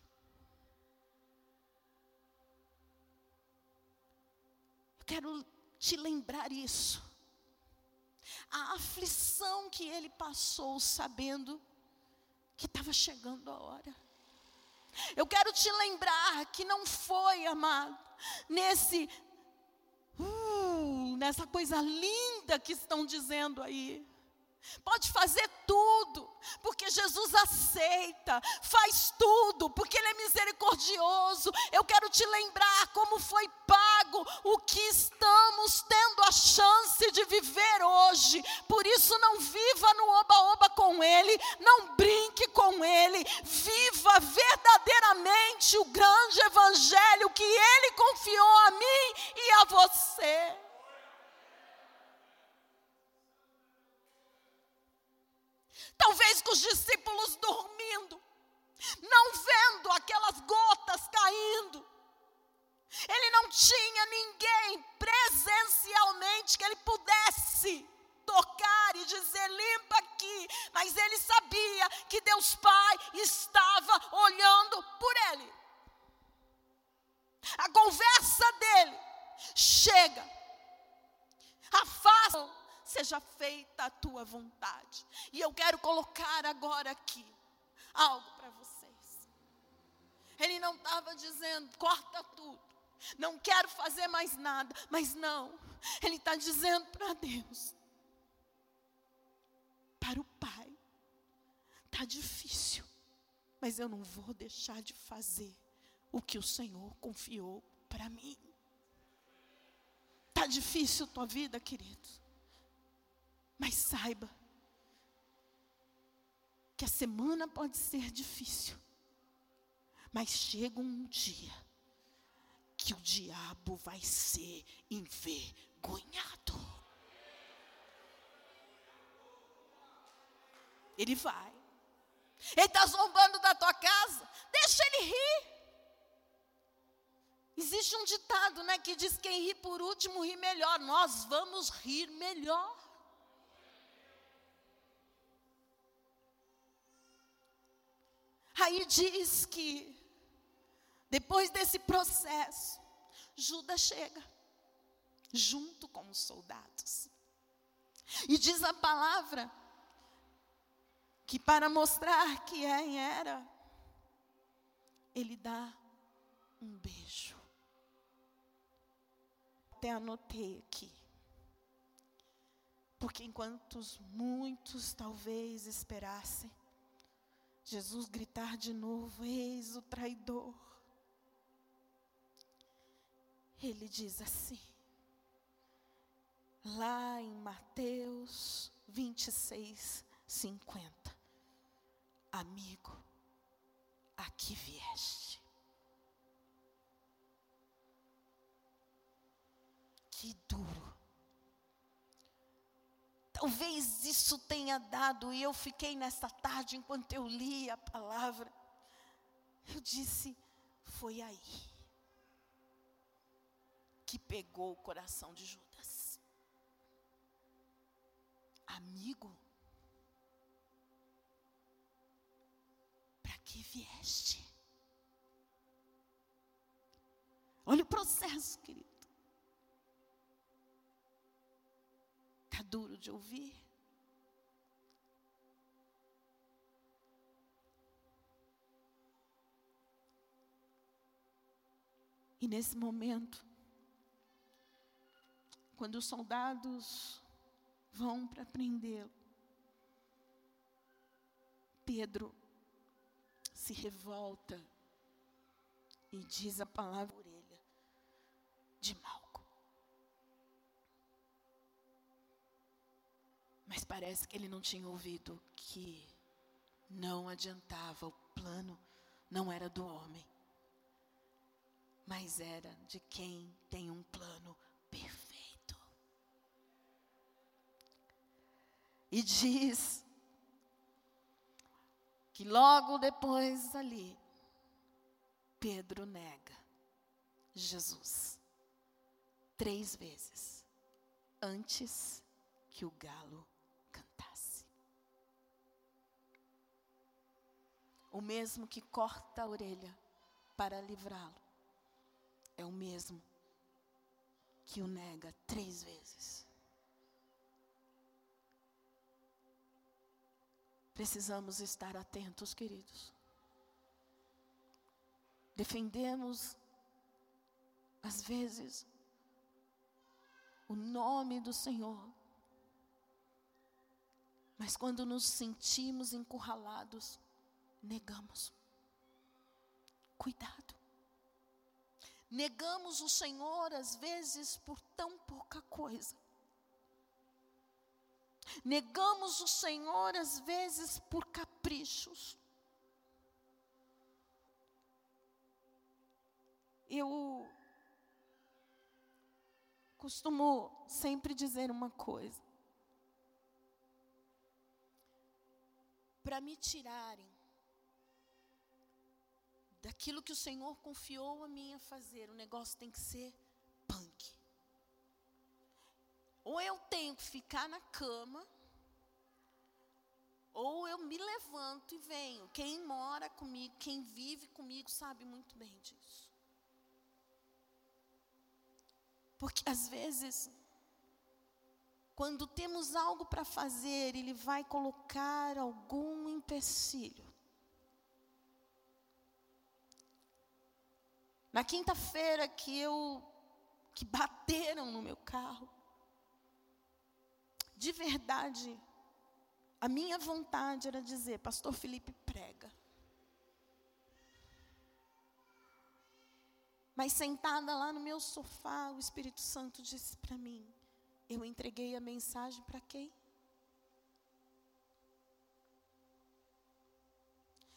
Speaker 2: Eu quero te lembrar isso. A aflição que ele passou sabendo que estava chegando a hora. Eu quero te lembrar que não foi, amado, nesse uh, nessa coisa linda que estão dizendo aí. Pode fazer tudo, porque Jesus aceita, faz tudo, porque Ele é misericordioso. Eu quero te lembrar como foi pago o que estamos tendo a chance de viver hoje. Por isso, não viva no oba-oba com Ele, não brinque com Ele, viva verdadeiramente o grande Evangelho que Ele confiou a mim e a você. Talvez com os discípulos dormindo, não vendo aquelas gotas caindo. Ele não tinha ninguém presencialmente que ele pudesse tocar e dizer limpa aqui, mas ele sabia que Deus Pai estava olhando por ele. A conversa dele chega, afasta seja feita a tua vontade. E eu quero colocar agora aqui algo para vocês. Ele não estava dizendo, corta tudo, não quero fazer mais nada, mas não, ele está dizendo para Deus, para o Pai, está difícil, mas eu não vou deixar de fazer o que o Senhor confiou para mim. Tá difícil tua vida, querido. Mas saiba que a semana pode ser difícil. Mas chega um dia que o diabo vai ser envergonhado. Ele vai. Ele está zombando da tua casa. Deixa ele rir. Existe um ditado, né, que diz quem ri por último ri melhor. Nós vamos rir melhor. Aí diz que depois desse processo, Judas chega junto com os soldados. E diz a palavra que para mostrar quem era, ele dá um beijo. Até anotei aqui. Porque enquanto muitos talvez esperassem, Jesus gritar de novo: Eis o traidor. Ele diz assim, lá em Mateus 26, 50 amigo, aqui vieste. Que duro. Talvez isso tenha dado, e eu fiquei nesta tarde, enquanto eu li a palavra, eu disse: foi aí que pegou o coração de Judas. Amigo, que vieste. Olha o processo, querido. Duro de ouvir. E nesse momento, quando os soldados vão para prendê-lo, Pedro se revolta e diz a palavra orelha de Malco. Mas parece que ele não tinha ouvido que não adiantava, o plano não era do homem, mas era de quem tem um plano perfeito. E diz que logo depois ali, Pedro nega Jesus três vezes antes que o galo O mesmo que corta a orelha para livrá-lo é o mesmo que o nega três vezes. Precisamos estar atentos, queridos. Defendemos, às vezes, o nome do Senhor. Mas quando nos sentimos encurralados, negamos. Cuidado. Negamos o Senhor, às vezes, por tão pouca coisa. Negamos o Senhor às vezes por caprichos. Eu costumo sempre dizer uma coisa. Para me tirarem daquilo que o Senhor confiou a mim a fazer, o negócio tem que ser punk. Ou eu tenho que ficar na cama, ou eu me levanto e venho. Quem mora comigo, quem vive comigo, sabe muito bem disso. Porque às vezes, quando temos algo para fazer, Ele vai colocar algum empecilho. Na quinta-feira que eu que bateram no meu carro. De verdade, a minha vontade era dizer, pastor Felipe prega. Mas sentada lá no meu sofá, o Espírito Santo disse para mim: Eu entreguei a mensagem para quem?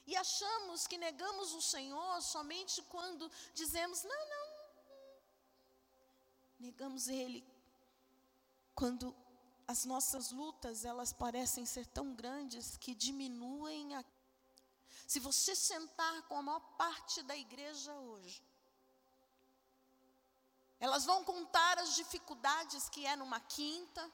Speaker 2: E achamos que negamos o Senhor somente quando dizemos: Não, não. Negamos Ele quando as nossas lutas, elas parecem ser tão grandes que diminuem a. Se você sentar com a maior parte da igreja hoje, elas vão contar as dificuldades que é numa quinta,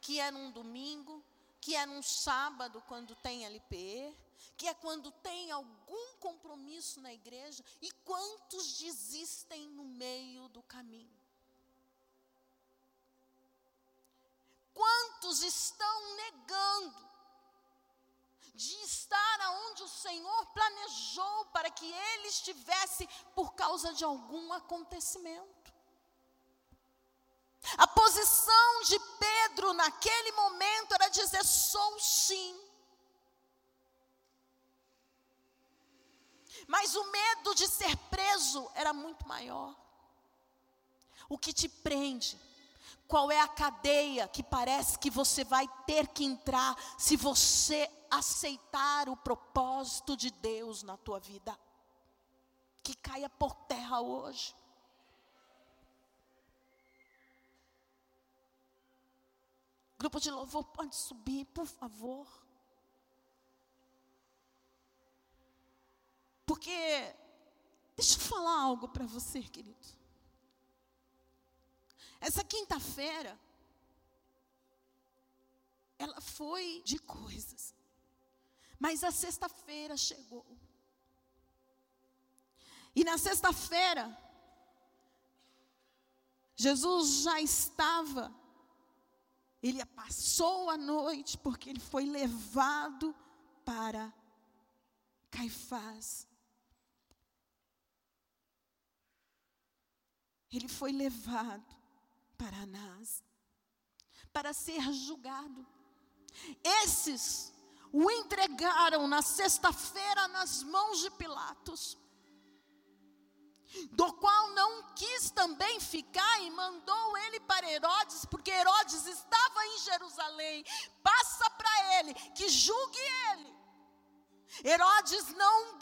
Speaker 2: que é num domingo, que é num sábado quando tem LPE, que é quando tem algum compromisso na igreja, e quantos desistem no meio do caminho. Quantos estão negando de estar aonde o Senhor planejou para que ele estivesse por causa de algum acontecimento? A posição de Pedro naquele momento era dizer: sou sim. Mas o medo de ser preso era muito maior. O que te prende? Qual é a cadeia que parece que você vai ter que entrar se você aceitar o propósito de Deus na tua vida? Que caia por terra hoje. Grupo de louvor, pode subir, por favor. Porque, deixa eu falar algo para você, querido. Essa quinta-feira, ela foi de coisas. Mas a sexta-feira chegou. E na sexta-feira, Jesus já estava ele passou a noite porque ele foi levado para Caifás. Ele foi levado para Anás para ser julgado. Esses o entregaram na sexta-feira nas mãos de Pilatos do qual não quis também ficar e mandou ele para Herodes, porque Herodes estava em Jerusalém. Passa para ele, que julgue ele. Herodes, não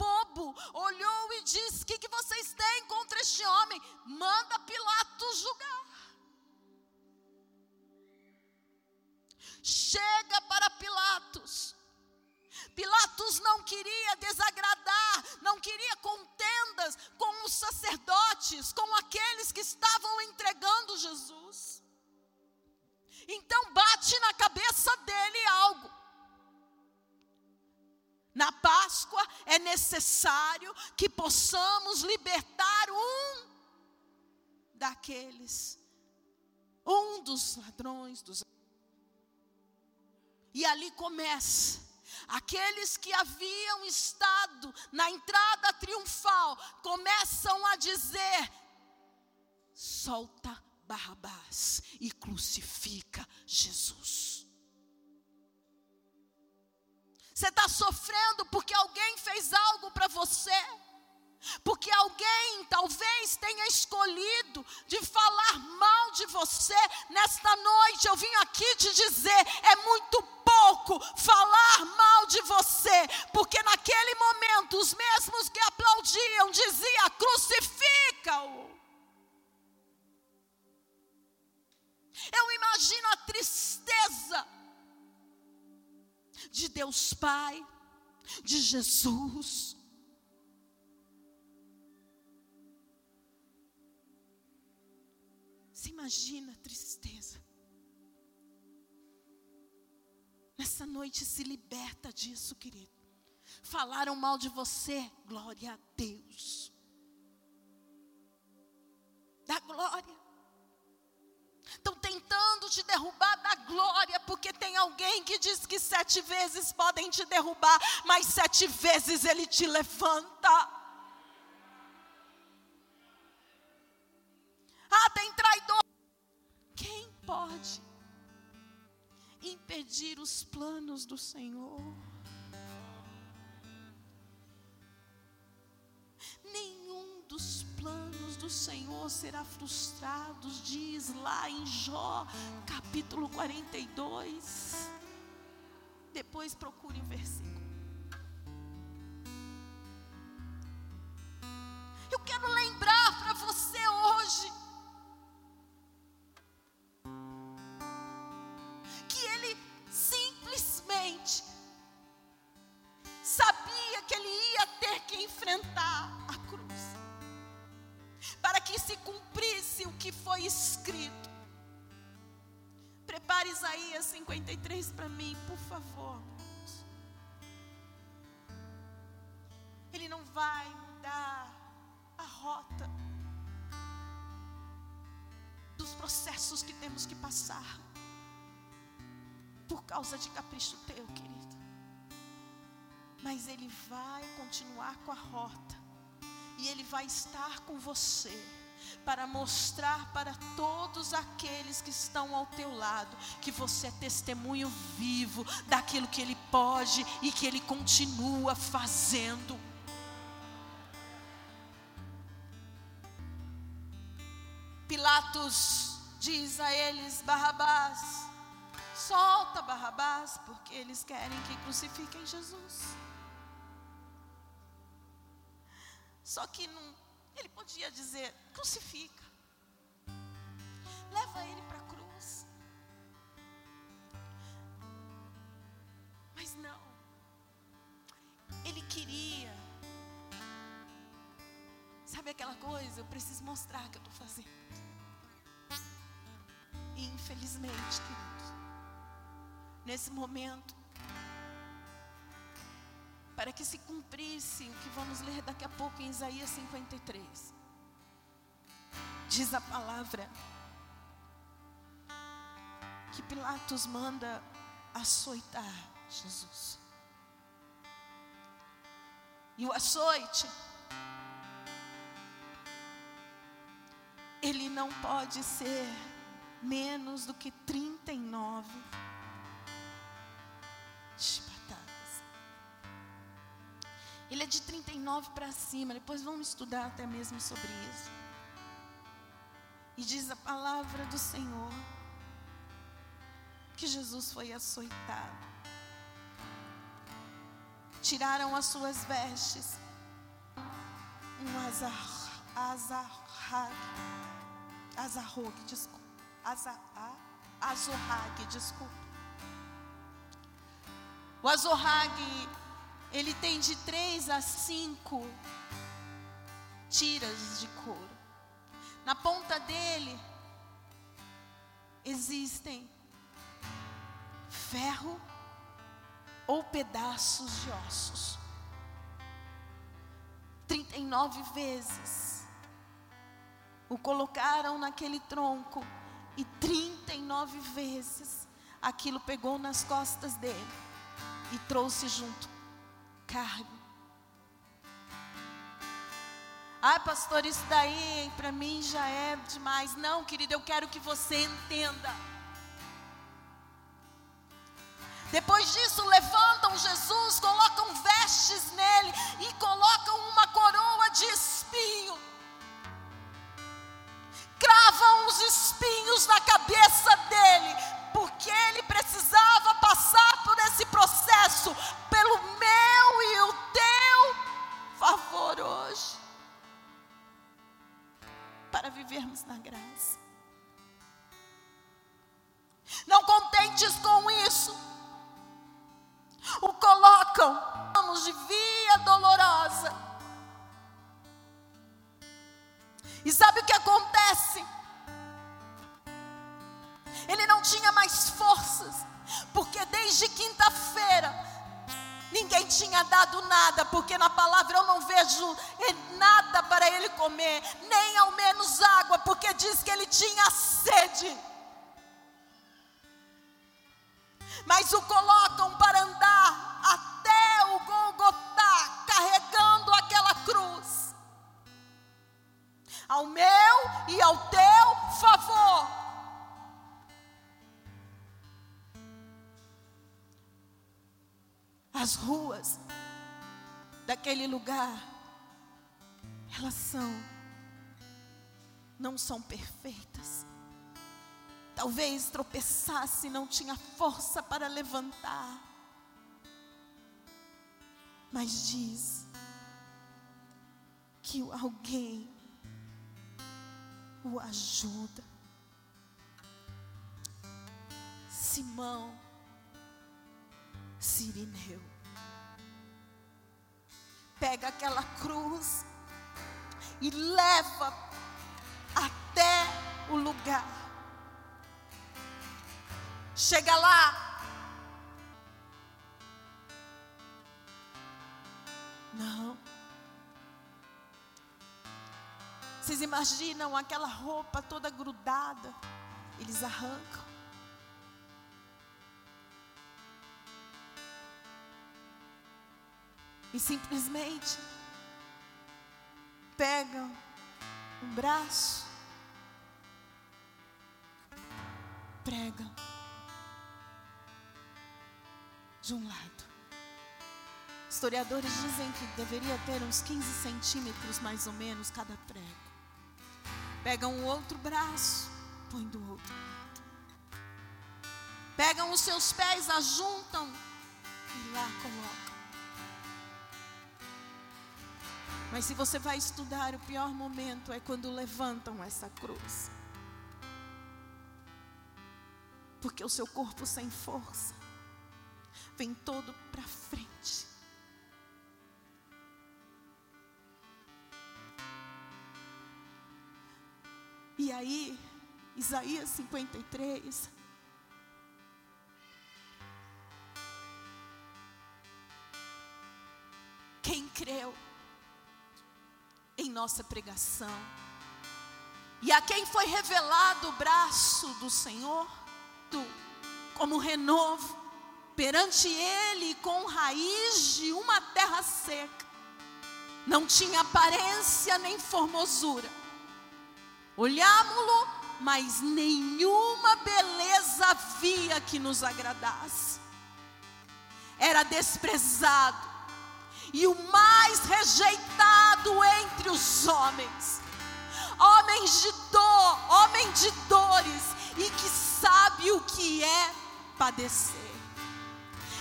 Speaker 2: olhou e disse: O que, que vocês têm contra este homem? Manda Pilatos julgar. Chega para Pilatos. Pilatos não queria desagradar, não queria contendas com os sacerdotes, com aqueles que estavam entregando Jesus. Então bate na cabeça dele algo. Na Páscoa é necessário que possamos libertar um daqueles, um dos ladrões dos. E ali começa Aqueles que haviam estado na entrada triunfal começam a dizer: solta Barrabás e crucifica Jesus. Você está sofrendo porque alguém fez algo para você? Porque alguém talvez tenha escolhido de falar mal de você. Nesta noite eu vim aqui te dizer: é muito pouco falar mal de você, porque naquele momento os mesmos que aplaudiam diziam: crucifica-o. Eu imagino a tristeza de Deus Pai, de Jesus Você imagina a tristeza. Nessa noite se liberta disso, querido. Falaram mal de você, glória a Deus. Dá glória. Estão tentando te derrubar da glória, porque tem alguém que diz que sete vezes podem te derrubar, mas sete vezes ele te levanta. Ah, tem traidor. Quem pode impedir os planos do Senhor? Nenhum dos do Senhor será frustrado, diz lá em Jó, capítulo 42. Depois procure o versículo. Eu quero lembrar para você hoje que ele simplesmente sabia que ele ia ter que enfrentar se cumprisse o que foi escrito. Prepare Isaías 53 para mim, por favor. Ele não vai mudar a rota dos processos que temos que passar por causa de capricho teu, querido. Mas Ele vai continuar com a rota, e Ele vai estar com você, para mostrar para todos aqueles que estão ao teu lado, que você é testemunho vivo daquilo que Ele pode e que Ele continua fazendo. Pilatos diz a eles: Barrabás, solta Barrabás, porque eles querem que crucifiquem Jesus. Só que não, ele podia dizer: crucifica, leva ele para a cruz. Mas não, ele queria, sabe aquela coisa? Eu preciso mostrar que eu estou fazendo. E infelizmente, queridos, nesse momento, para que se cumprisse o que vamos ler daqui a pouco em Isaías 53. Diz a palavra que Pilatos manda açoitar Jesus. E o açoite, ele não pode ser menos do que 39 Ele é de 39 para cima, depois vamos estudar até mesmo sobre isso. E diz a palavra do Senhor que Jesus foi açoitado. Tiraram as suas vestes, um azar, azarrag, azarrog, desculpa, azar, azorrag, desculpa. O azorrag, ele tem de três a cinco tiras de couro. Na ponta dele existem ferro ou pedaços de ossos. 39 vezes o colocaram naquele tronco e 39 vezes aquilo pegou nas costas dele e trouxe junto carne. Ai, pastor, isso daí para mim já é demais. Não, querido, eu quero que você entenda. Depois disso, levantam Jesus, colocam vestes nele e colocam uma coroa de espinho. Cravam os espinhos na cabeça dele, porque ele precisava passar por esse processo, pelo para vivermos na graça. Não contentes com isso, o colocam, vamos de via dolorosa. E sabe o que acontece? Ele não tinha mais forças, porque desde quinta-feira ninguém tinha dado nada, porque na palavra eu não vejo nada para ele comer, nem ao menos água, porque diz que ele tinha sede. Mas o colocam para andar até o Golgotá, carregando aquela cruz, ao meu e ao teu favor. As ruas daquele lugar, elas são não são perfeitas. Talvez tropeçasse e não tinha força para levantar. Mas diz que alguém o ajuda. Simão Sirineu pega aquela cruz e leva até o lugar. Chega lá. Não. Vocês imaginam aquela roupa toda grudada? Eles arrancam. E simplesmente pegam um braço, pregam de um lado. Historiadores dizem que deveria ter uns 15 centímetros mais ou menos cada prego. Pegam o outro braço, põe do outro lado. Pegam os seus pés, ajuntam e lá colocam. Mas se você vai estudar, o pior momento é quando levantam essa cruz. Porque o seu corpo sem força vem todo para frente. E aí, Isaías 53. Nossa pregação, e a quem foi revelado o braço do Senhor, do, como renovo, perante Ele com raiz de uma terra seca, não tinha aparência nem formosura, Olhámo-lo, mas nenhuma beleza havia que nos agradasse. Era desprezado e o mais rejeitado entre os homens. Homens de dor, homem de dores e que sabe o que é padecer.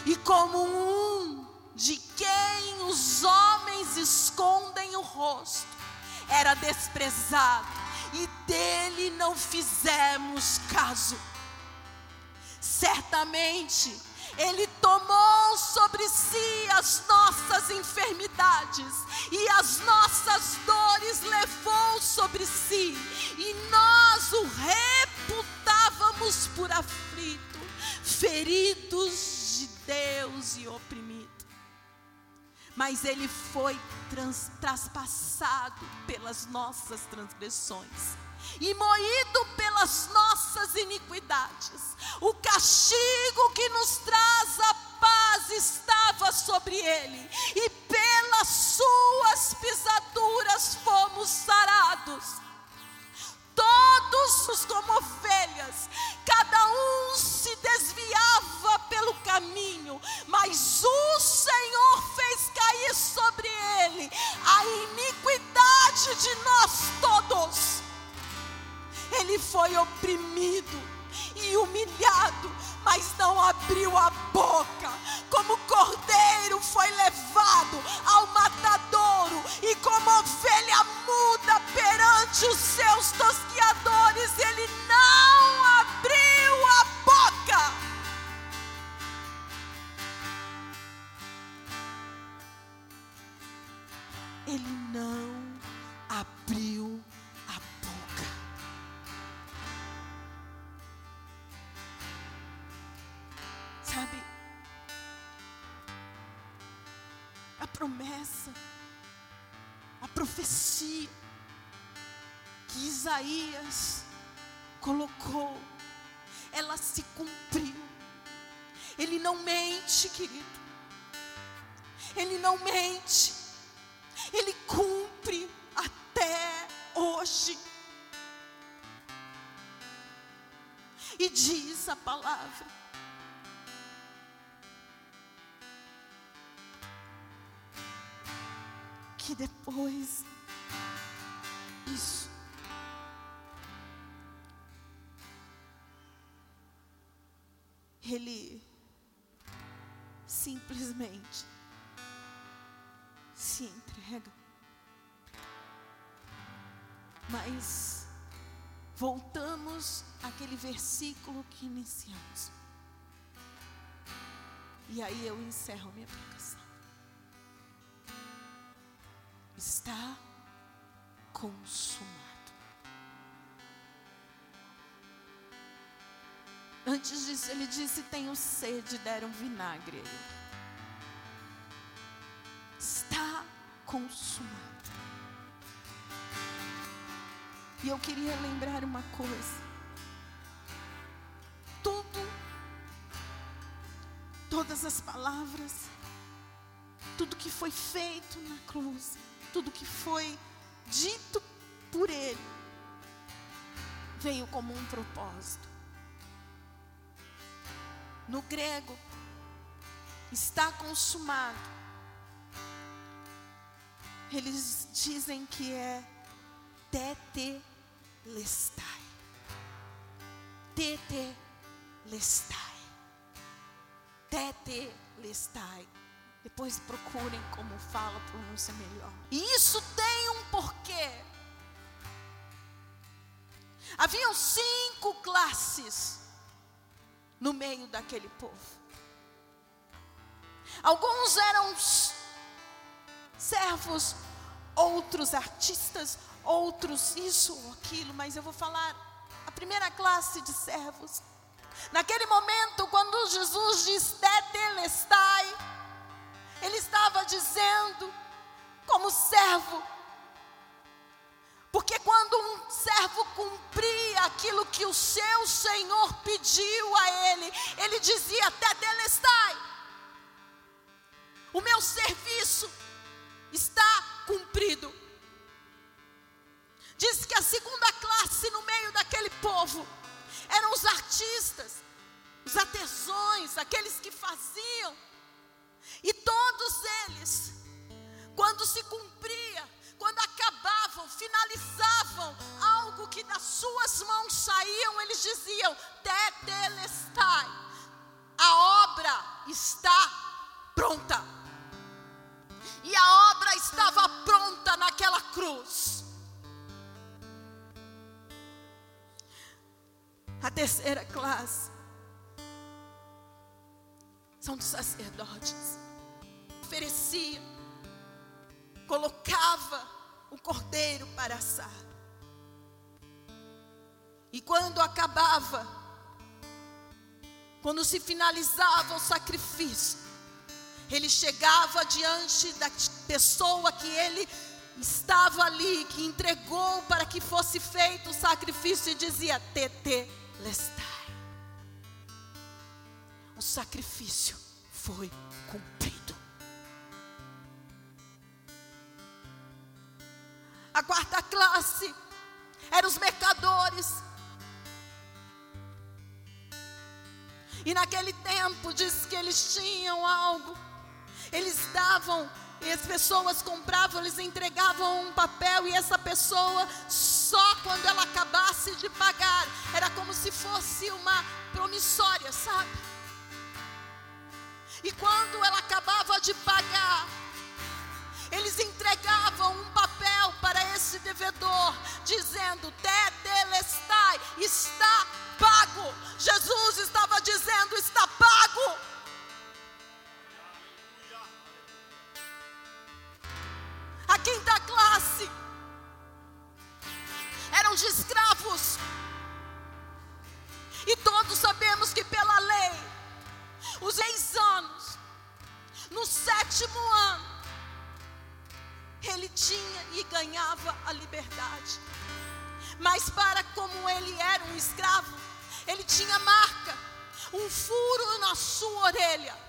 Speaker 2: E como um de quem os homens escondem o rosto, era desprezado e dele não fizemos caso. Certamente, ele tomou sobre si as nossas enfermidades e as nossas dores levou sobre si, e nós o reputávamos por aflito, feridos de Deus e oprimido. Mas ele foi trans, traspassado pelas nossas transgressões e moído pelas nossas iniquidades. O castigo que nos traz a paz estava sobre ele, e pelas suas pisaduras fomos sarados. Todos como ovelhas, cada um se desviava pelo caminho, mas o Senhor fez cair sobre ele a iniquidade de nós todos. Ele foi oprimido e humilhado, mas não abriu a boca. Como cordeiro foi levado ele simplesmente se entrega. Mas voltamos àquele versículo que iniciamos. E aí eu encerro minha pregação. Está consumado. Antes disso, ele disse: Tenho sede, deram vinagre. Está consumado. E eu queria lembrar uma coisa. Tudo, todas as palavras, tudo que foi feito na cruz, tudo que foi dito por Ele, veio como um propósito. No grego, está consumado. Eles dizem que é tete lestai. Tete lestai. Tete lestai. Depois procurem como fala pronúncia melhor. E isso tem um porquê. Haviam cinco classes no meio daquele povo. Alguns eram servos, outros artistas, outros isso ou aquilo, mas eu vou falar a primeira classe de servos. Naquele momento, quando Jesus diz Tetelestai, ele estava dizendo como servo. Porque quando um servo cumpria aquilo que o seu Senhor pediu a ele, ele dizia: Tetelestai, o meu serviço está cumprido. Diz que a segunda classe no meio daquele povo eram os artistas, os artesãos, aqueles que faziam. E todos eles, quando se cumpria, quando acabavam, finalizavam algo que das suas mãos saíam, eles diziam: Tetelestai, a obra está pronta. E a obra estava pronta naquela cruz. A terceira classe são dos sacerdotes. Oferecia, colocava o cordeiro para assar. E quando acabava, quando se finalizava o sacrifício, ele chegava diante da pessoa que ele estava ali, que entregou para que fosse feito o sacrifício e dizia: Tete, lestai. O sacrifício foi cumprido. A quarta classe eram os mercadores. E naquele tempo diz que eles tinham algo. Eles davam e as pessoas compravam, eles entregavam um papel e essa pessoa só quando ela acabasse de pagar, era como se fosse uma promissória, sabe? E quando ela acabava de pagar, eles entregavam um papel para esse devedor, dizendo: Tetelestai, está pago. Jesus estava dizendo: está pago. A quinta classe eram de escravos. E todos sabemos que pela lei, os seis anos, no sétimo ano, ele tinha e ganhava a liberdade. Mas para como ele era um escravo, ele tinha marca, um furo na sua orelha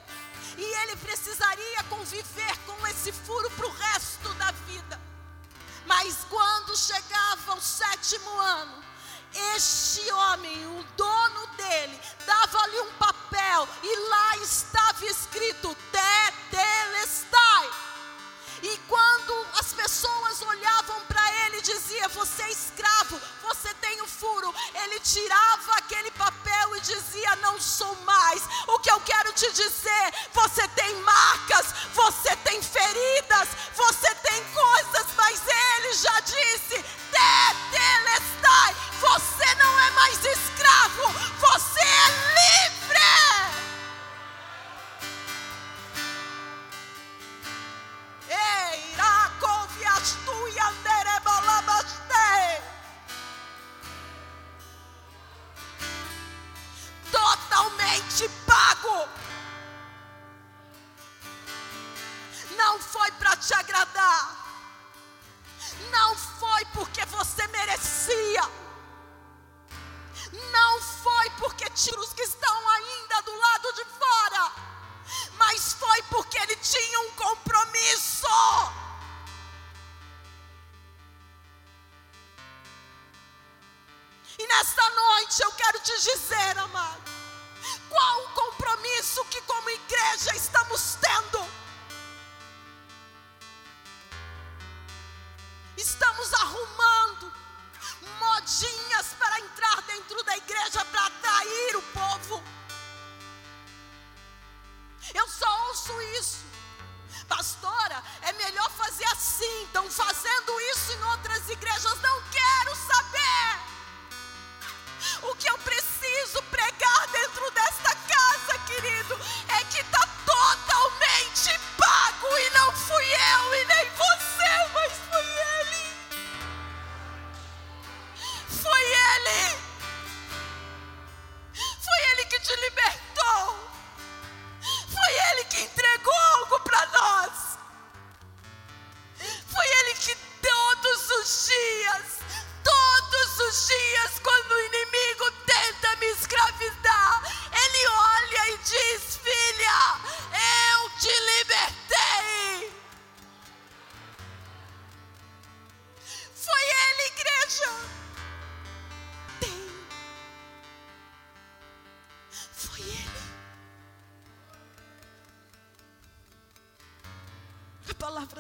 Speaker 2: e ele precisaria conviver com esse furo para o resto da vida. Mas quando chegava o sétimo ano, este homem, o dono dele, dava-lhe um papel e lá estava escrito Tetelestai. E quando pessoas olhavam para ele e diziam: Você é escravo, você tem o um furo. Ele tirava aquele papel e dizia: Não sou mais. O que eu quero te dizer: Você tem marcas, você tem feridas, você tem coisas, mas ele já disse: Tetelestai, você não é mais escravo, você te pago. Não foi para te agradar. Não foi porque você merecia. Não foi porque tinha. os que estão ainda do lado de fora. Mas foi porque ele tinha um compromisso. E nesta noite eu quero te dizer, amado qual o compromisso que como igreja estamos tendo? Estamos arrumando modinhas para entrar dentro da igreja para atrair o povo. Eu só ouço isso. Pastora, é melhor fazer assim. Estão fazendo isso em outras igrejas. Não quero saber. O que eu preciso pregar dentro desta casa, querido, é que está totalmente pago e não fui eu e nem você, mas foi Ele. Foi Ele. Foi Ele que te libertou. Foi Ele que entregou algo para nós. Foi Ele que todos os dias, todos os dias, quando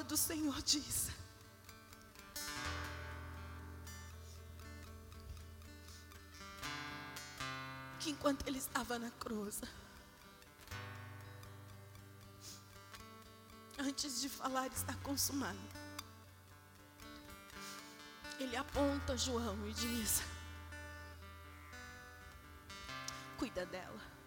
Speaker 2: do Senhor diz. Que enquanto ele estava na cruz, antes de falar está consumado, ele aponta João e diz: Cuida dela.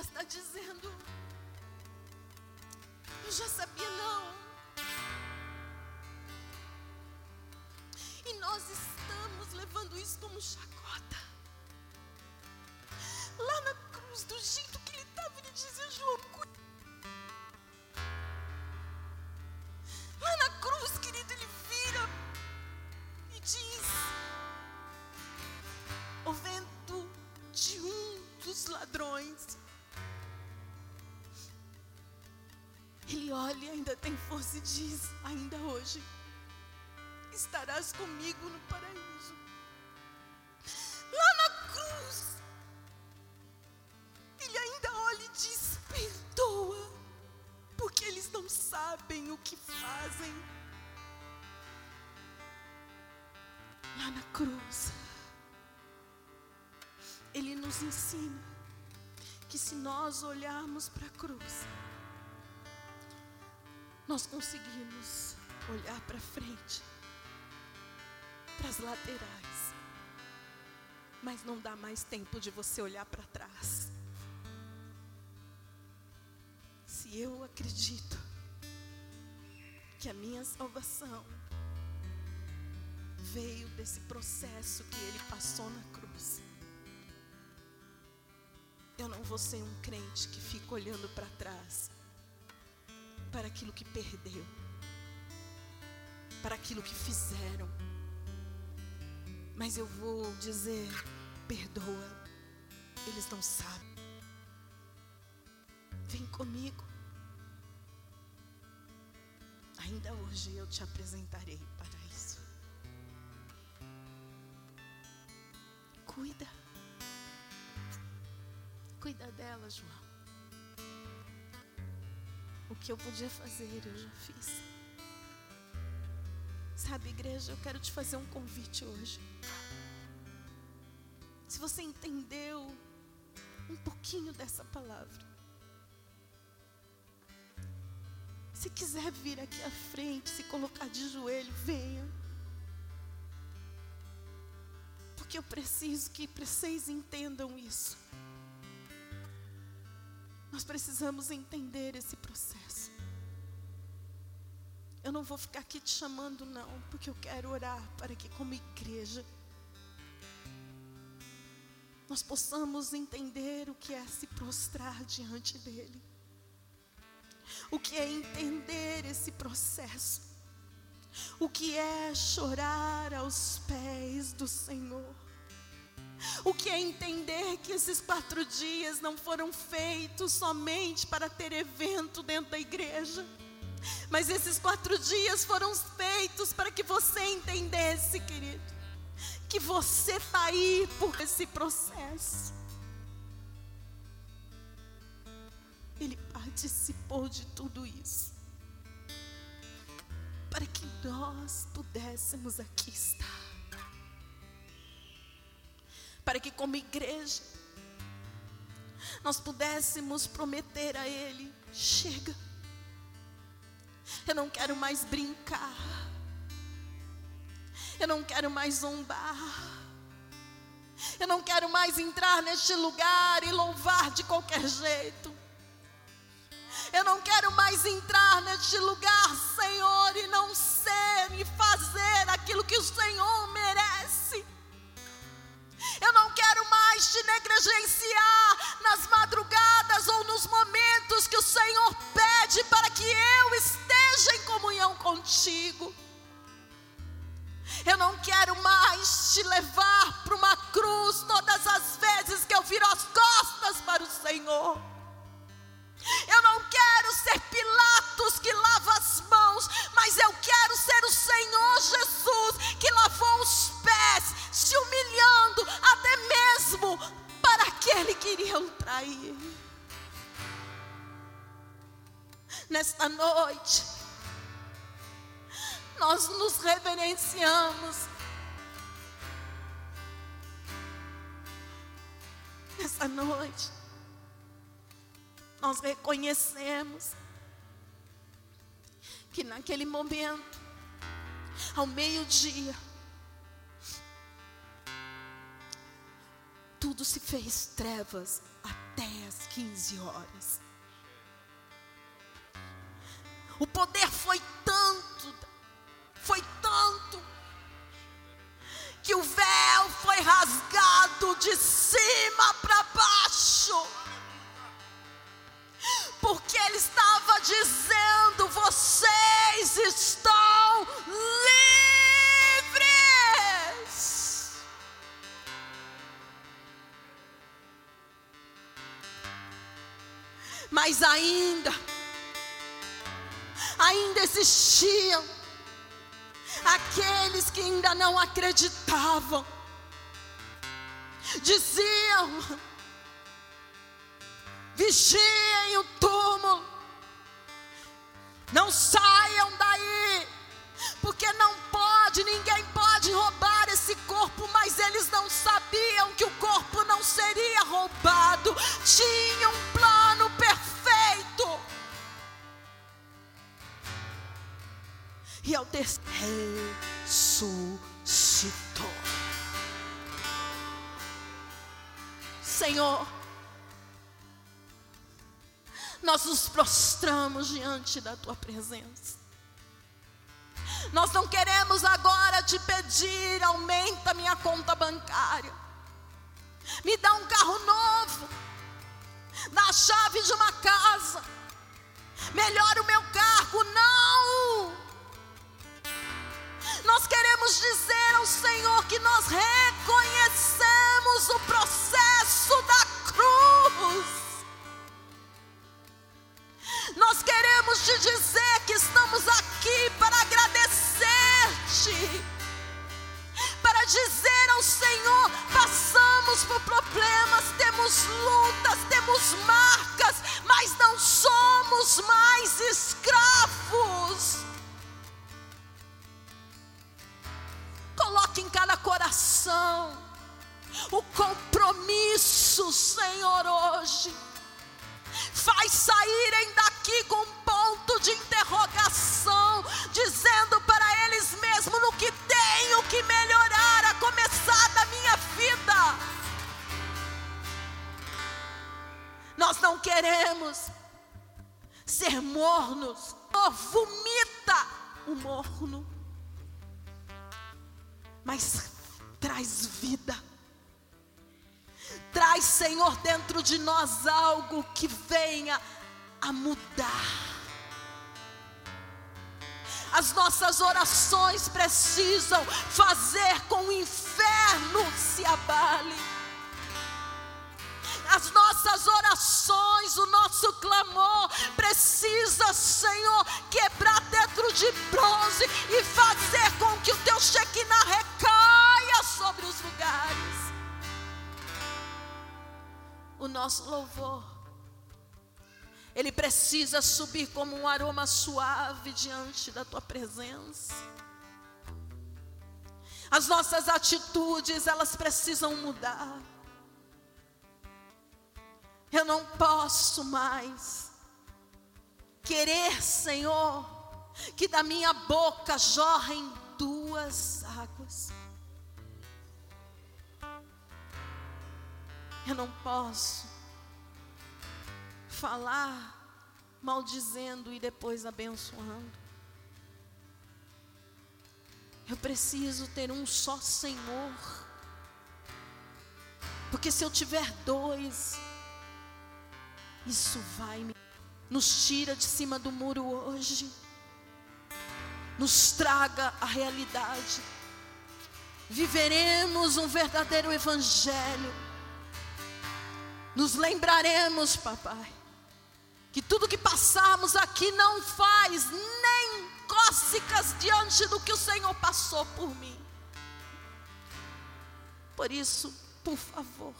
Speaker 2: Estar dizendo: Eu já sabia, não. E nós estamos levando isso como chacota. Ele ainda tem força e diz: Ainda hoje estarás comigo no paraíso. Lá na cruz, ele ainda olha e diz: Perdoa, porque eles não sabem o que fazem. Lá na cruz, ele nos ensina que se nós olharmos para a cruz, nós conseguimos olhar para frente, para as laterais, mas não dá mais tempo de você olhar para trás. Se eu acredito que a minha salvação veio desse processo que ele passou na cruz, eu não vou ser um crente que fica olhando para trás, para aquilo que perdeu, para aquilo que fizeram. Mas eu vou dizer: perdoa, eles não sabem. Vem comigo. Ainda hoje eu te apresentarei para isso. Cuida. Cuida dela, João. O que eu podia fazer, eu já fiz. Sabe, igreja, eu quero te fazer um convite hoje. Se você entendeu um pouquinho dessa palavra, se quiser vir aqui à frente, se colocar de joelho, venha. Porque eu preciso que vocês entendam isso. Nós precisamos entender esse processo. Eu não vou ficar aqui te chamando, não, porque eu quero orar para que, como igreja, nós possamos entender o que é se prostrar diante dEle, o que é entender esse processo, o que é chorar aos pés do Senhor, o que é entender que esses quatro dias não foram feitos somente para ter evento dentro da igreja, mas esses quatro dias foram feitos para que você entendesse, querido que você está aí por esse processo. Ele participou de tudo isso. Para que nós pudéssemos aqui estar. Para que, como igreja, nós pudéssemos prometer a Ele: chega, eu não quero mais brincar. Eu não quero mais zombar. Eu não quero mais entrar neste lugar e louvar de qualquer jeito. Eu não quero mais entrar neste lugar, Senhor, e não ser e fazer aquilo que o Senhor merece. Mais te negligenciar nas madrugadas ou nos momentos que o Senhor pede para que eu esteja em comunhão contigo. Eu não quero mais te levar para uma cruz todas as vezes que eu viro as costas para o Senhor. Eu não quero ser Pilatos que lava Nesta noite, nós nos reverenciamos. Nessa noite, nós reconhecemos que naquele momento, ao meio-dia, tudo se fez trevas até as 15 horas. O poder foi tanto foi tanto que o véu foi rasgado de cima para baixo. Porque ele estava dizendo: vocês estão livres. Mas ainda, ainda existiam. Aqueles que ainda não acreditavam, diziam: vigiem o túmulo, não saiam daí, porque não pode, ninguém pode roubar esse corpo, mas eles não sabiam que o corpo não seria roubado, tinha um plano perfeito. E ao terceiro ressuscitou. Senhor, nós nos prostramos diante da tua presença. Nós não queremos agora te pedir, aumenta minha conta bancária, me dá um carro novo, dá a chave de uma casa, melhora o meu cargo. Não! Nós queremos dizer ao Senhor que nós reconhecemos o processo da cruz. Nós queremos te dizer que estamos aqui para agradecer-te, para dizer ao Senhor: passamos por problemas, temos lutas, temos marcas, mas não somos mais escravos. O compromisso, Senhor, hoje. Faz saírem daqui com um ponto de interrogação, dizendo para eles mesmos no que tenho que melhorar, a começar da minha vida. Nós não queremos ser mornos, oh, vomita o morno, mas traz vida. Traz, Senhor, dentro de nós algo que venha a mudar. As nossas orações precisam fazer com o inferno se abale. As nossas orações, o nosso clamor precisa, Senhor, quebrar dentro de bronze e fazer com que o teu Shekinah recaia sobre os lugares. O nosso louvor, ele precisa subir como um aroma suave diante da tua presença. As nossas atitudes, elas precisam mudar. Eu não posso mais querer, Senhor, que da minha boca jorrem duas águas. Eu não posso falar maldizendo e depois abençoando. Eu preciso ter um só Senhor. Porque se eu tiver dois, isso vai nos tira de cima do muro hoje. Nos traga a realidade. Viveremos um verdadeiro evangelho. Nos lembraremos, papai, que tudo que passamos aqui não faz nem cócegas diante do que o Senhor passou por mim. Por isso, por favor,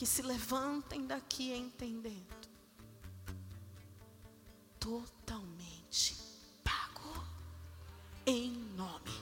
Speaker 2: que se levantem daqui entendendo. Totalmente pago em nome